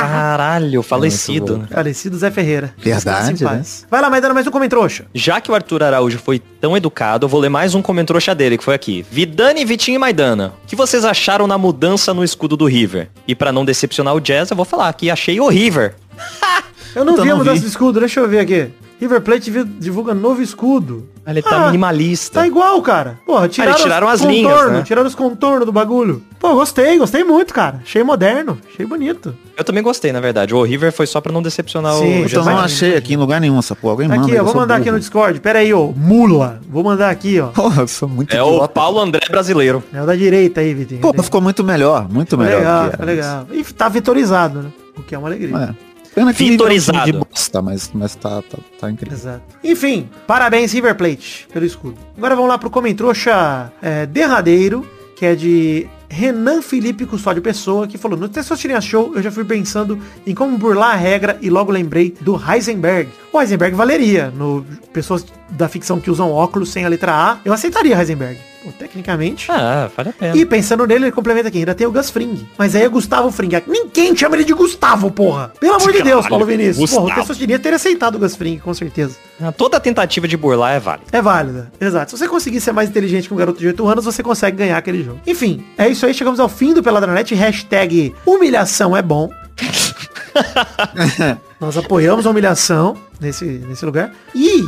Caralho, falecido. né? Falecido Zé Ferreira. Verdade, em né? Vai lá, mas dando mais um comentrouxa. Já que o Arthur Araújo foi tão educado, eu vou ler mais um comentrouxa dele, que foi aqui. Vidani, Vitinho e Maidana. O que vocês acharam na mudança no escudo do River? E pra não decepcionar o Jazz, eu vou falar que achei horrível. Eu não Puta, vi a mudança vi. de escudo, deixa eu ver aqui. River Plate divulga novo escudo. Ele tá Ah, minimalista. Tá igual, cara. Porra, tiraram, eles tiraram os as linhas, contornos, né? tiraram os contornos do bagulho. Pô, gostei, gostei muito, cara. Achei moderno, achei bonito. Eu também gostei, na verdade. O River foi só pra não decepcionar Sim, o então Eu não achei aqui em lugar nenhum essa porra. Alguém Tá manda. aqui, ó, eu vou mandar aqui no burro. Discord. Pera aí, ô, mula. Vou mandar aqui, ó. Porra, eu sou muito É o idiota. Paulo André brasileiro. É o da direita aí, Vitinho. Pô, ficou muito melhor, muito Ficou melhor. legal, ficou era. legal. E tá vitorizado, né? O que é uma alegria. É. Pena que é um Vitorizado. de bosta, mas, mas tá, tá, tá incrível. Exato. Enfim, parabéns River Plate pelo escudo. Agora vamos lá pro Comentrouxa é, derradeiro, que é de Renan Felipe Custódio Pessoa, que falou, no Testosterona Show eu já fui pensando em como burlar a regra e logo lembrei do Heisenberg. O Heisenberg valeria, no pessoas da ficção que usam óculos sem a letra A, eu aceitaria Heisenberg. Tecnicamente. Ah, vale a pena. E pensando nele, ele complementa aqui, ainda tem o Gus Fring. Mas aí é Gustavo Fring. Ninguém chama ele de Gustavo, porra. Pelo amor de Deus, Caralho, Paulo Vinícius. Porra, o Gustavo. Testosterona teria aceitado o Gus Fring, com certeza. Ah, Toda tentativa de burlar é válida. É válida, exato. Se você conseguir ser mais inteligente que um garoto de 8 anos, você consegue ganhar aquele jogo. Enfim, é isso aí. Chegamos ao fim do Peladranet. Hashtag humilhação é bom. Nós apoiamos a humilhação nesse, nesse lugar. E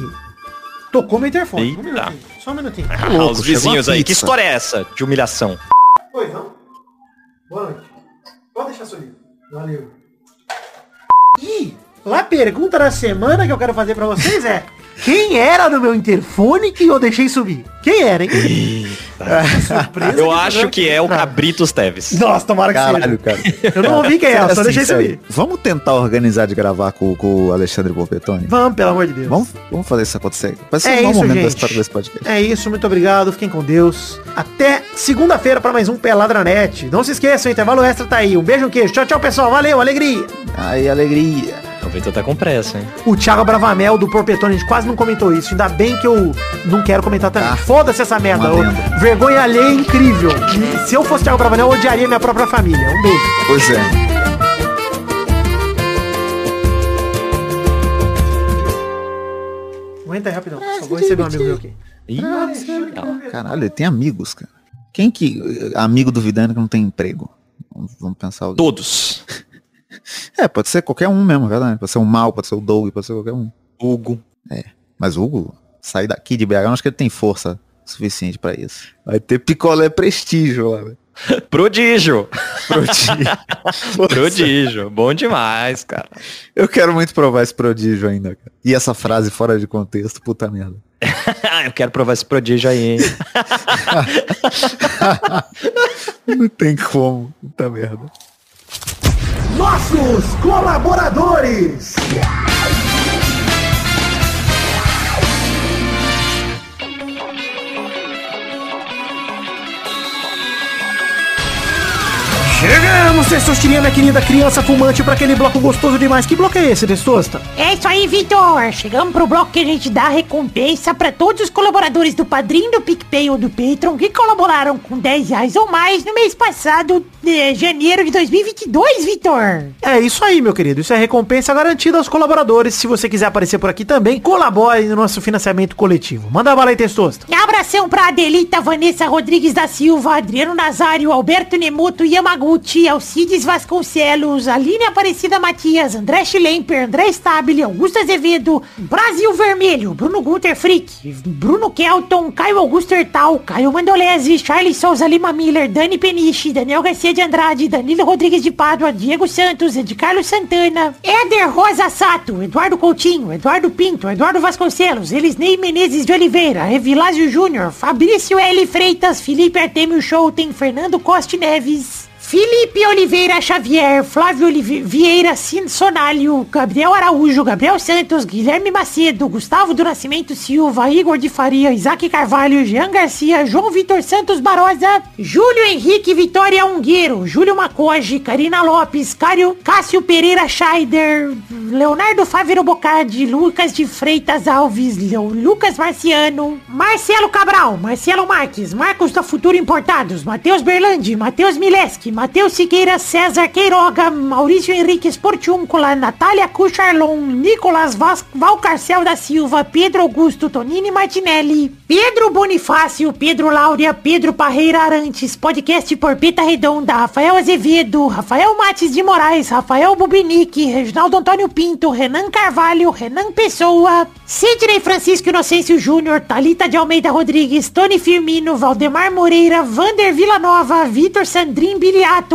tocou meu interfone. Um Eita. minutinho. Só um minutinho. Ah, louco, os vizinhos aí. Que história é essa de humilhação? Pois não? Boa noite. Pode deixar subir. Valeu. E a pergunta da semana que eu quero fazer pra vocês é quem era no meu interfone que eu deixei subir? Quem era, hein? Surpresa Eu acho que é o Cabritos Teves. Nossa, tomara que Caralho, seja. cara. Eu não ouvi quem era, só Assim, deixei subir. Vamos tentar organizar de gravar com, com o Alexandre Polpetone? Vamos, pelo amor de Deus. Vamos, vamos fazer isso acontecer. Vai ser É um bom isso, momento da gente. história desse podcast. É isso, muito obrigado, fiquem com Deus. Até segunda-feira pra mais um Peladranet. Não se esqueçam, o intervalo extra tá aí. Um beijo, um queijo. Tchau, tchau, pessoal. Valeu, alegria. Ai, alegria. O Vitor tá com pressa, hein? O Thiago Bravamel do Porpetone, a gente quase não comentou isso. Ainda bem que eu não quero comentar também. Ah, Foda-se essa merda. lenda. Vergonha alheia incrível. E se eu fosse Thiago Bravamel, eu odiaria minha própria família. Um beijo. Pois é. Aguenta aí rapidão. Só vou receber um amigo meu aqui. Ih, Caralho, ele tem amigos, cara. Quem que. Amigo do Vidano que não tem emprego? Vamos- Vamos pensar. todos. É, pode ser qualquer um mesmo, verdade? Pode ser o Mal, pode ser o Doug, pode ser qualquer um. Hugo. Mas o Hugo, sair daqui de BH, eu acho que ele tem força suficiente pra isso. Vai ter picolé prestígio lá, velho. Prodígio. Prodígio. Prodígio. Bom demais, cara. Eu quero muito provar esse prodígio ainda, cara. E essa frase fora de contexto, puta merda. Eu quero provar esse prodígio aí, hein? Não tem como, puta merda. Nossos colaboradores. Chegamos, Testosterona, minha querida criança fumante, pra aquele bloco gostoso demais. Que bloco é esse, Testosta? É isso aí, Vitor. Chegamos pro bloco que a gente dá recompensa pra todos os colaboradores do Padrinho, do PicPay ou do Patreon que colaboraram com 10 reais ou mais no mês passado, de janeiro de 2022, Vitor. É isso aí, meu querido. Isso é recompensa garantida aos colaboradores. Se você quiser aparecer por aqui também, colabore no nosso financiamento coletivo. Manda bala aí, Testosta. Abração pra Adelita, Vanessa Rodrigues da Silva, Adriano Nazário, Alberto Nemoto, Yamaguchi, Alcides Vasconcelos, Aline Aparecida Matias, André Schlemper, André Stabile, Augusto Azevedo, Brasil Vermelho, Bruno Gunter Frick, Bruno Kelton, Caio Augusto Hertal, Caio Mandolese, Charles Souza Lima Miller, Dani Peniche, Daniel Garcia de Andrade, Danilo Rodrigues de Pádua, Diego Santos, Ed Carlos Santana, Éder Rosa Sato, Eduardo Coutinho, Eduardo Pinto, Eduardo Vasconcelos, Elisnei Menezes de Oliveira, Evilásio Júnior, Fabrício L. Freitas, Felipe Artemio Schouten, Fernando Costa Neves, Felipe Oliveira Xavier, Flávio Olive- Vieira Sonalho, Gabriel Araújo, Gabriel Santos, Guilherme Macedo, Gustavo do Nascimento Silva, Igor de Faria, Isaac Carvalho, Jean Garcia, João Vitor Santos Barosa, Júlio Henrique Vitória Ungueiro, Júlio Macoge, Karina Lopes, Cário, Cássio Pereira Scheider, Leonardo Fávero Bocardi, Lucas de Freitas Alves, Lucas Marciano, Marcelo Cabral, Marcelo Marques, Marcos da Futuro Importados, Matheus Berlandi, Matheus Mileski, Matheus Siqueira, César Queiroga, Maurício Henrique Sportiúncula, Natália Cucharlon, Nicolas Vas Valcarcel da Silva, Pedro Augusto Tonini Martinelli, Pedro Bonifácio, Pedro Láurea, Pedro Parreira Arantes, podcast por Peta Redonda, Rafael Azevedo, Rafael Mates de Moraes, Rafael Bubinique, Reginaldo Antônio Pinto, Renan Carvalho, Renan Pessoa, Sidney Francisco Inocêncio Júnior, Talita de Almeida Rodrigues, Tony Firmino, Valdemar Moreira, Vander Villanova, Vitor Sandrin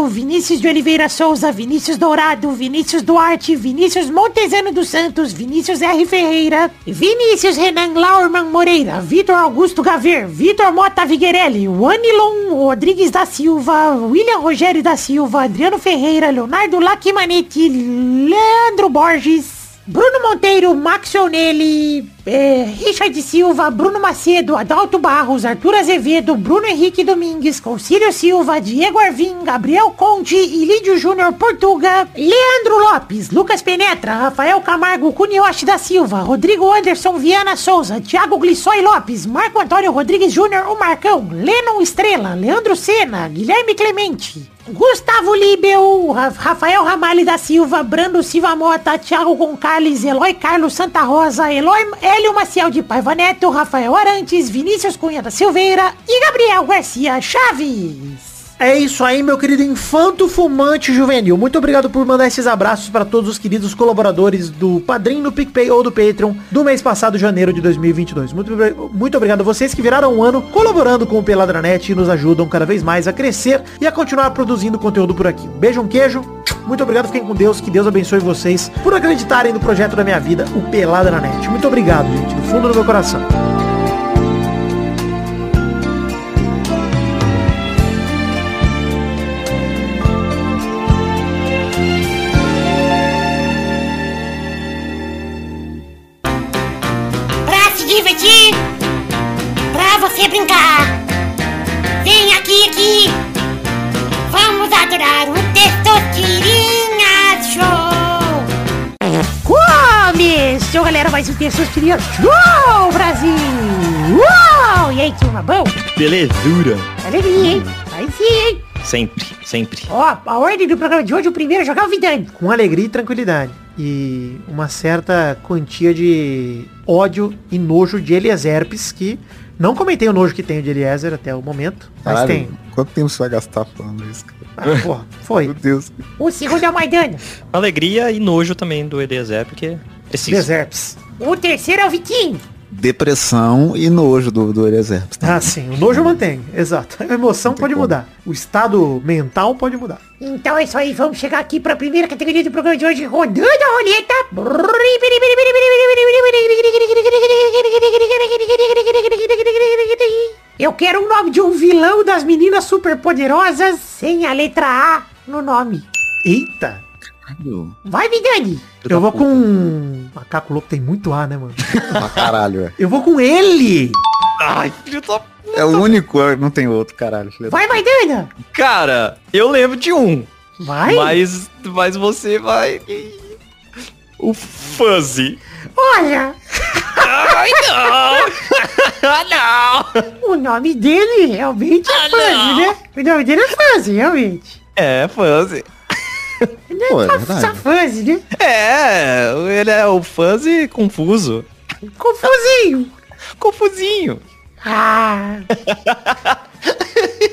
Vinícius de Oliveira Souza, Vinícius Dourado, Vinícius Duarte, Vinícius Montezano dos Santos, Vinícius R. Ferreira, Vinícius Renan Laurman Moreira, Vitor Augusto Gaver, Vitor Mota Viguerelli, Wanilon Rodrigues da Silva, William Rogério da Silva, Adriano Ferreira, Leonardo Lacimanetti, Leandro Borges, Bruno Monteiro, Max Onelli, é, Richard Silva, Bruno Macedo, Adalto Barros, Arthur Azevedo, Bruno Henrique Domingues, Concílio Silva, Diego Arvim, Gabriel Conde, Ilídio Júnior Portuga, Leandro Lopes, Lucas Penetra, Rafael Camargo, Cunioche da Silva, Rodrigo Anderson Viana Souza, Thiago Glissói Lopes, Marco Antônio Rodrigues Júnior, o Marcão, Lennon Estrela, Leandro Sena, Guilherme Clemente, Gustavo Libel, Ra- Rafael Ramalho da Silva, Brando Silva Mota, Thiago Gonçalves, Eloy Carlos Santa Rosa, Eloy Hélio Maciel de Paiva Neto, Rafael Arantes, Vinícius Cunha da Silveira e Gabriel Garcia Chaves. É isso aí, meu querido infanto fumante juvenil. Muito obrigado por mandar esses abraços para todos os queridos colaboradores do Padrim, do PicPay ou do Patreon do mês passado, janeiro de 2022. Muito, muito obrigado a vocês que viraram um ano colaborando com o Peladranet e nos ajudam cada vez mais a crescer e a continuar produzindo conteúdo por aqui. Um beijo, um queijo. Muito obrigado, fiquem com Deus. Que Deus abençoe vocês por acreditarem no projeto da minha vida, o Peladranet. Muito obrigado, gente, do fundo do meu coração. Galera, mais um Testosterinha Show, Brasil. Uau! E aí, turma, bom? Belezura. Alegria, hein? Aí sim, hein? Sempre, sempre. Ó, a ordem do programa de hoje, o primeiro é jogar o Vidani. com alegria e tranquilidade. E uma certa quantia de ódio e nojo de Eliezer, que não comentei o nojo que tenho de Eliezer até o momento, mas Caralho, tem. quanto tempo você vai gastar falando isso, cara? Ah, porra, foi. Meu Deus. O segundo é o Maidana. Alegria e nojo também do Eliezer, porque precisa. Eliezer. O terceiro é o Vitinho. Depressão e nojo do, do Eliezer. Ah, sim, o nojo mantém, exato. A emoção pode como. mudar. O estado mental pode mudar. Então é isso aí, vamos chegar aqui para a primeira categoria do programa de hoje, rodando a roleta. Eu quero o nome de um vilão das meninas superpoderosas sem a letra A no nome. Eita! Caralho. Vai, Vidani. Eu vou com... um Macaco louco tem muito A, né, mano? Pra caralho, velho. Eu vou com ele! Ai, filho da... É o único, não tem outro, caralho. filho da- Vai, Maidana. Cara, eu lembro de um. Vai. Mas, mas você vai... O Fuzzy. Olha, Ai, não! ah, não! o nome dele realmente é Ah, Fuzzy, não. né? O nome dele é Fuzzy, realmente. É, Fuzzy. Ele Pô, é só, verdade. só Fuzzy, né? É, ele é o Fuzzy confuso. Confusinho. Confusinho. Ah.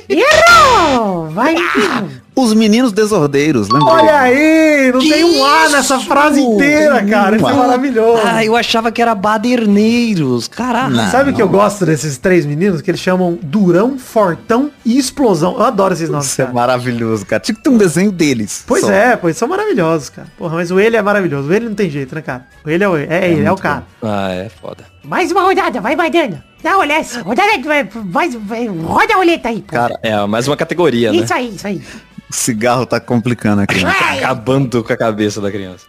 Errou! Vai, Vitinho. Os meninos desordeiros, lembra? Olha aí! Não tem um A nessa frase inteira, cara. Isso é maravilhoso. Ah, eu achava que era baderneiros. Caralho. Não. Sabe o que eu gosto desses três meninos? Que eles chamam Durão, Fortão e Explosão. Eu adoro esses nomes, Isso é maravilhoso, cara. Tinha que ter um desenho deles. Pois só. é, pois são maravilhosos, cara. Porra, mas o ele é maravilhoso. O ele não tem jeito, né, cara? O ele é o ele. É, ele, é o cara. Ah, é foda. Mais uma rodada, vai, Maidana. Dá uma olhada. Rodada, vai, vai, vai, roda a roleta aí, pô. Cara, É, mais uma categoria, né? Isso aí, isso aí. O cigarro tá complicando aqui. né? Vai. Acabando com a cabeça da criança.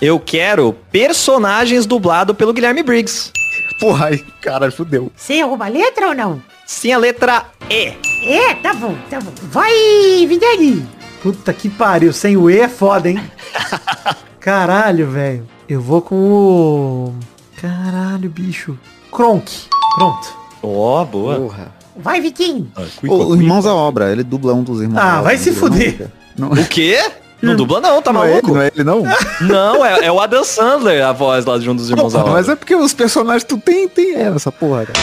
Eu quero personagens dublado pelo Guilherme Briggs. Porra, aí, cara, fudeu. Sem alguma letra ou não? Sim, a letra E. É, tá bom, tá bom. Vai, Vidani. Puta que pariu. Sem o E é foda, hein? Caralho, velho. Eu vou com o... Caralho, bicho. Kronk. Pronto. Ó, boa. Porra. Vai, Vitinho. Ah, cuica, O, o. Irmãos à Obra, ele dubla um dos irmãos. Ah, à Obra, vai se não fuder. dubla, Não, O quê? Não dubla não, tá não é maluco? ele, não é ele, não? Não, é, é o Adam Sandler, a voz lá de um dos irmãos Porra, da mas é porque os personagens tu tem, tem ela, essa porra, cara.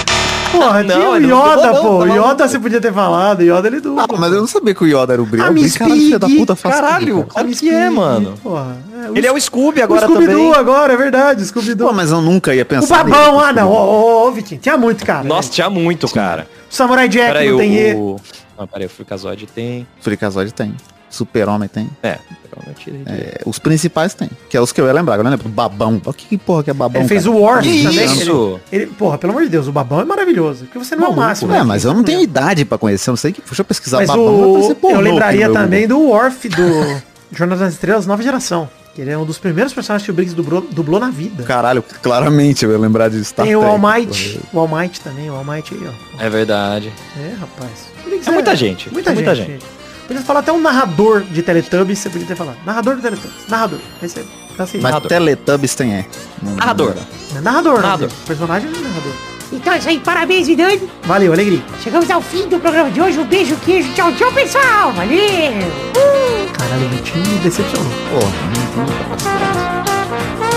Porra, não, tinha o ele não Yoda, não, pô. tá O Yoda você podia ter falado. Yoda ele dubla. Ah, mas eu não sabia que o Yoda era o Brilho. Ah, Miss Caralho, filho da puta, faz caralho. Claro que é, mano. Porra. É, Ele é o Scooby o agora Scooby-Doo também. agora, é verdade. Scooby-Doo. Pô, mas eu nunca ia O pensar babão, nele. ah não, ô, ô, ô, Vitinho, tinha muito, cara. Nossa, tinha muito, cara. O Samurai Jack não o... tem ele. o... Ah, peraí, o Freakazoid tem... Freakazoid tem. Super-Homem tem. É, eu É, os principais tem. Que é os que eu ia lembrar. Eu lembro do Babão. O que, que porra que é Babão? Ele fez cara? o War Que também. isso? Ele, ele- porra, pelo amor de Deus, o babão é maravilhoso. Porque você não é o máximo. É, mas eu não tenho idade pra conhecer. Eu não sei que. Deixa eu pesquisar Mas Babão. o, pornô eu aqui lembraria também Google. do Worf do Jornada das Estrelas Nova Geração. Que ele é um dos primeiros personagens que o Briggs dublou, dublou na vida. Caralho, claramente eu ia lembrar de Star Tem o Trek, All Might. O All Might também, o All Might aí, ó. É verdade. É, rapaz. É muita gente, Muita é gente. muita gente. Podia falar até um narrador de Teletubbies, você podia ter falado. Narrador de Teletubbies. Narrador. Esse é, assim, Mas Narrador. Teletubbies tem é. Não- Narrador. É narrador, Narrador. né? Personagem é narrador. Então é isso aí, parabéns, Vidani. Valeu, alegria. Chegamos ao fim do programa de hoje. Um beijo, queijo. Tchau, tchau, pessoal. Valeu. Caralho, o Vitinho me decepcionou. Porra, não.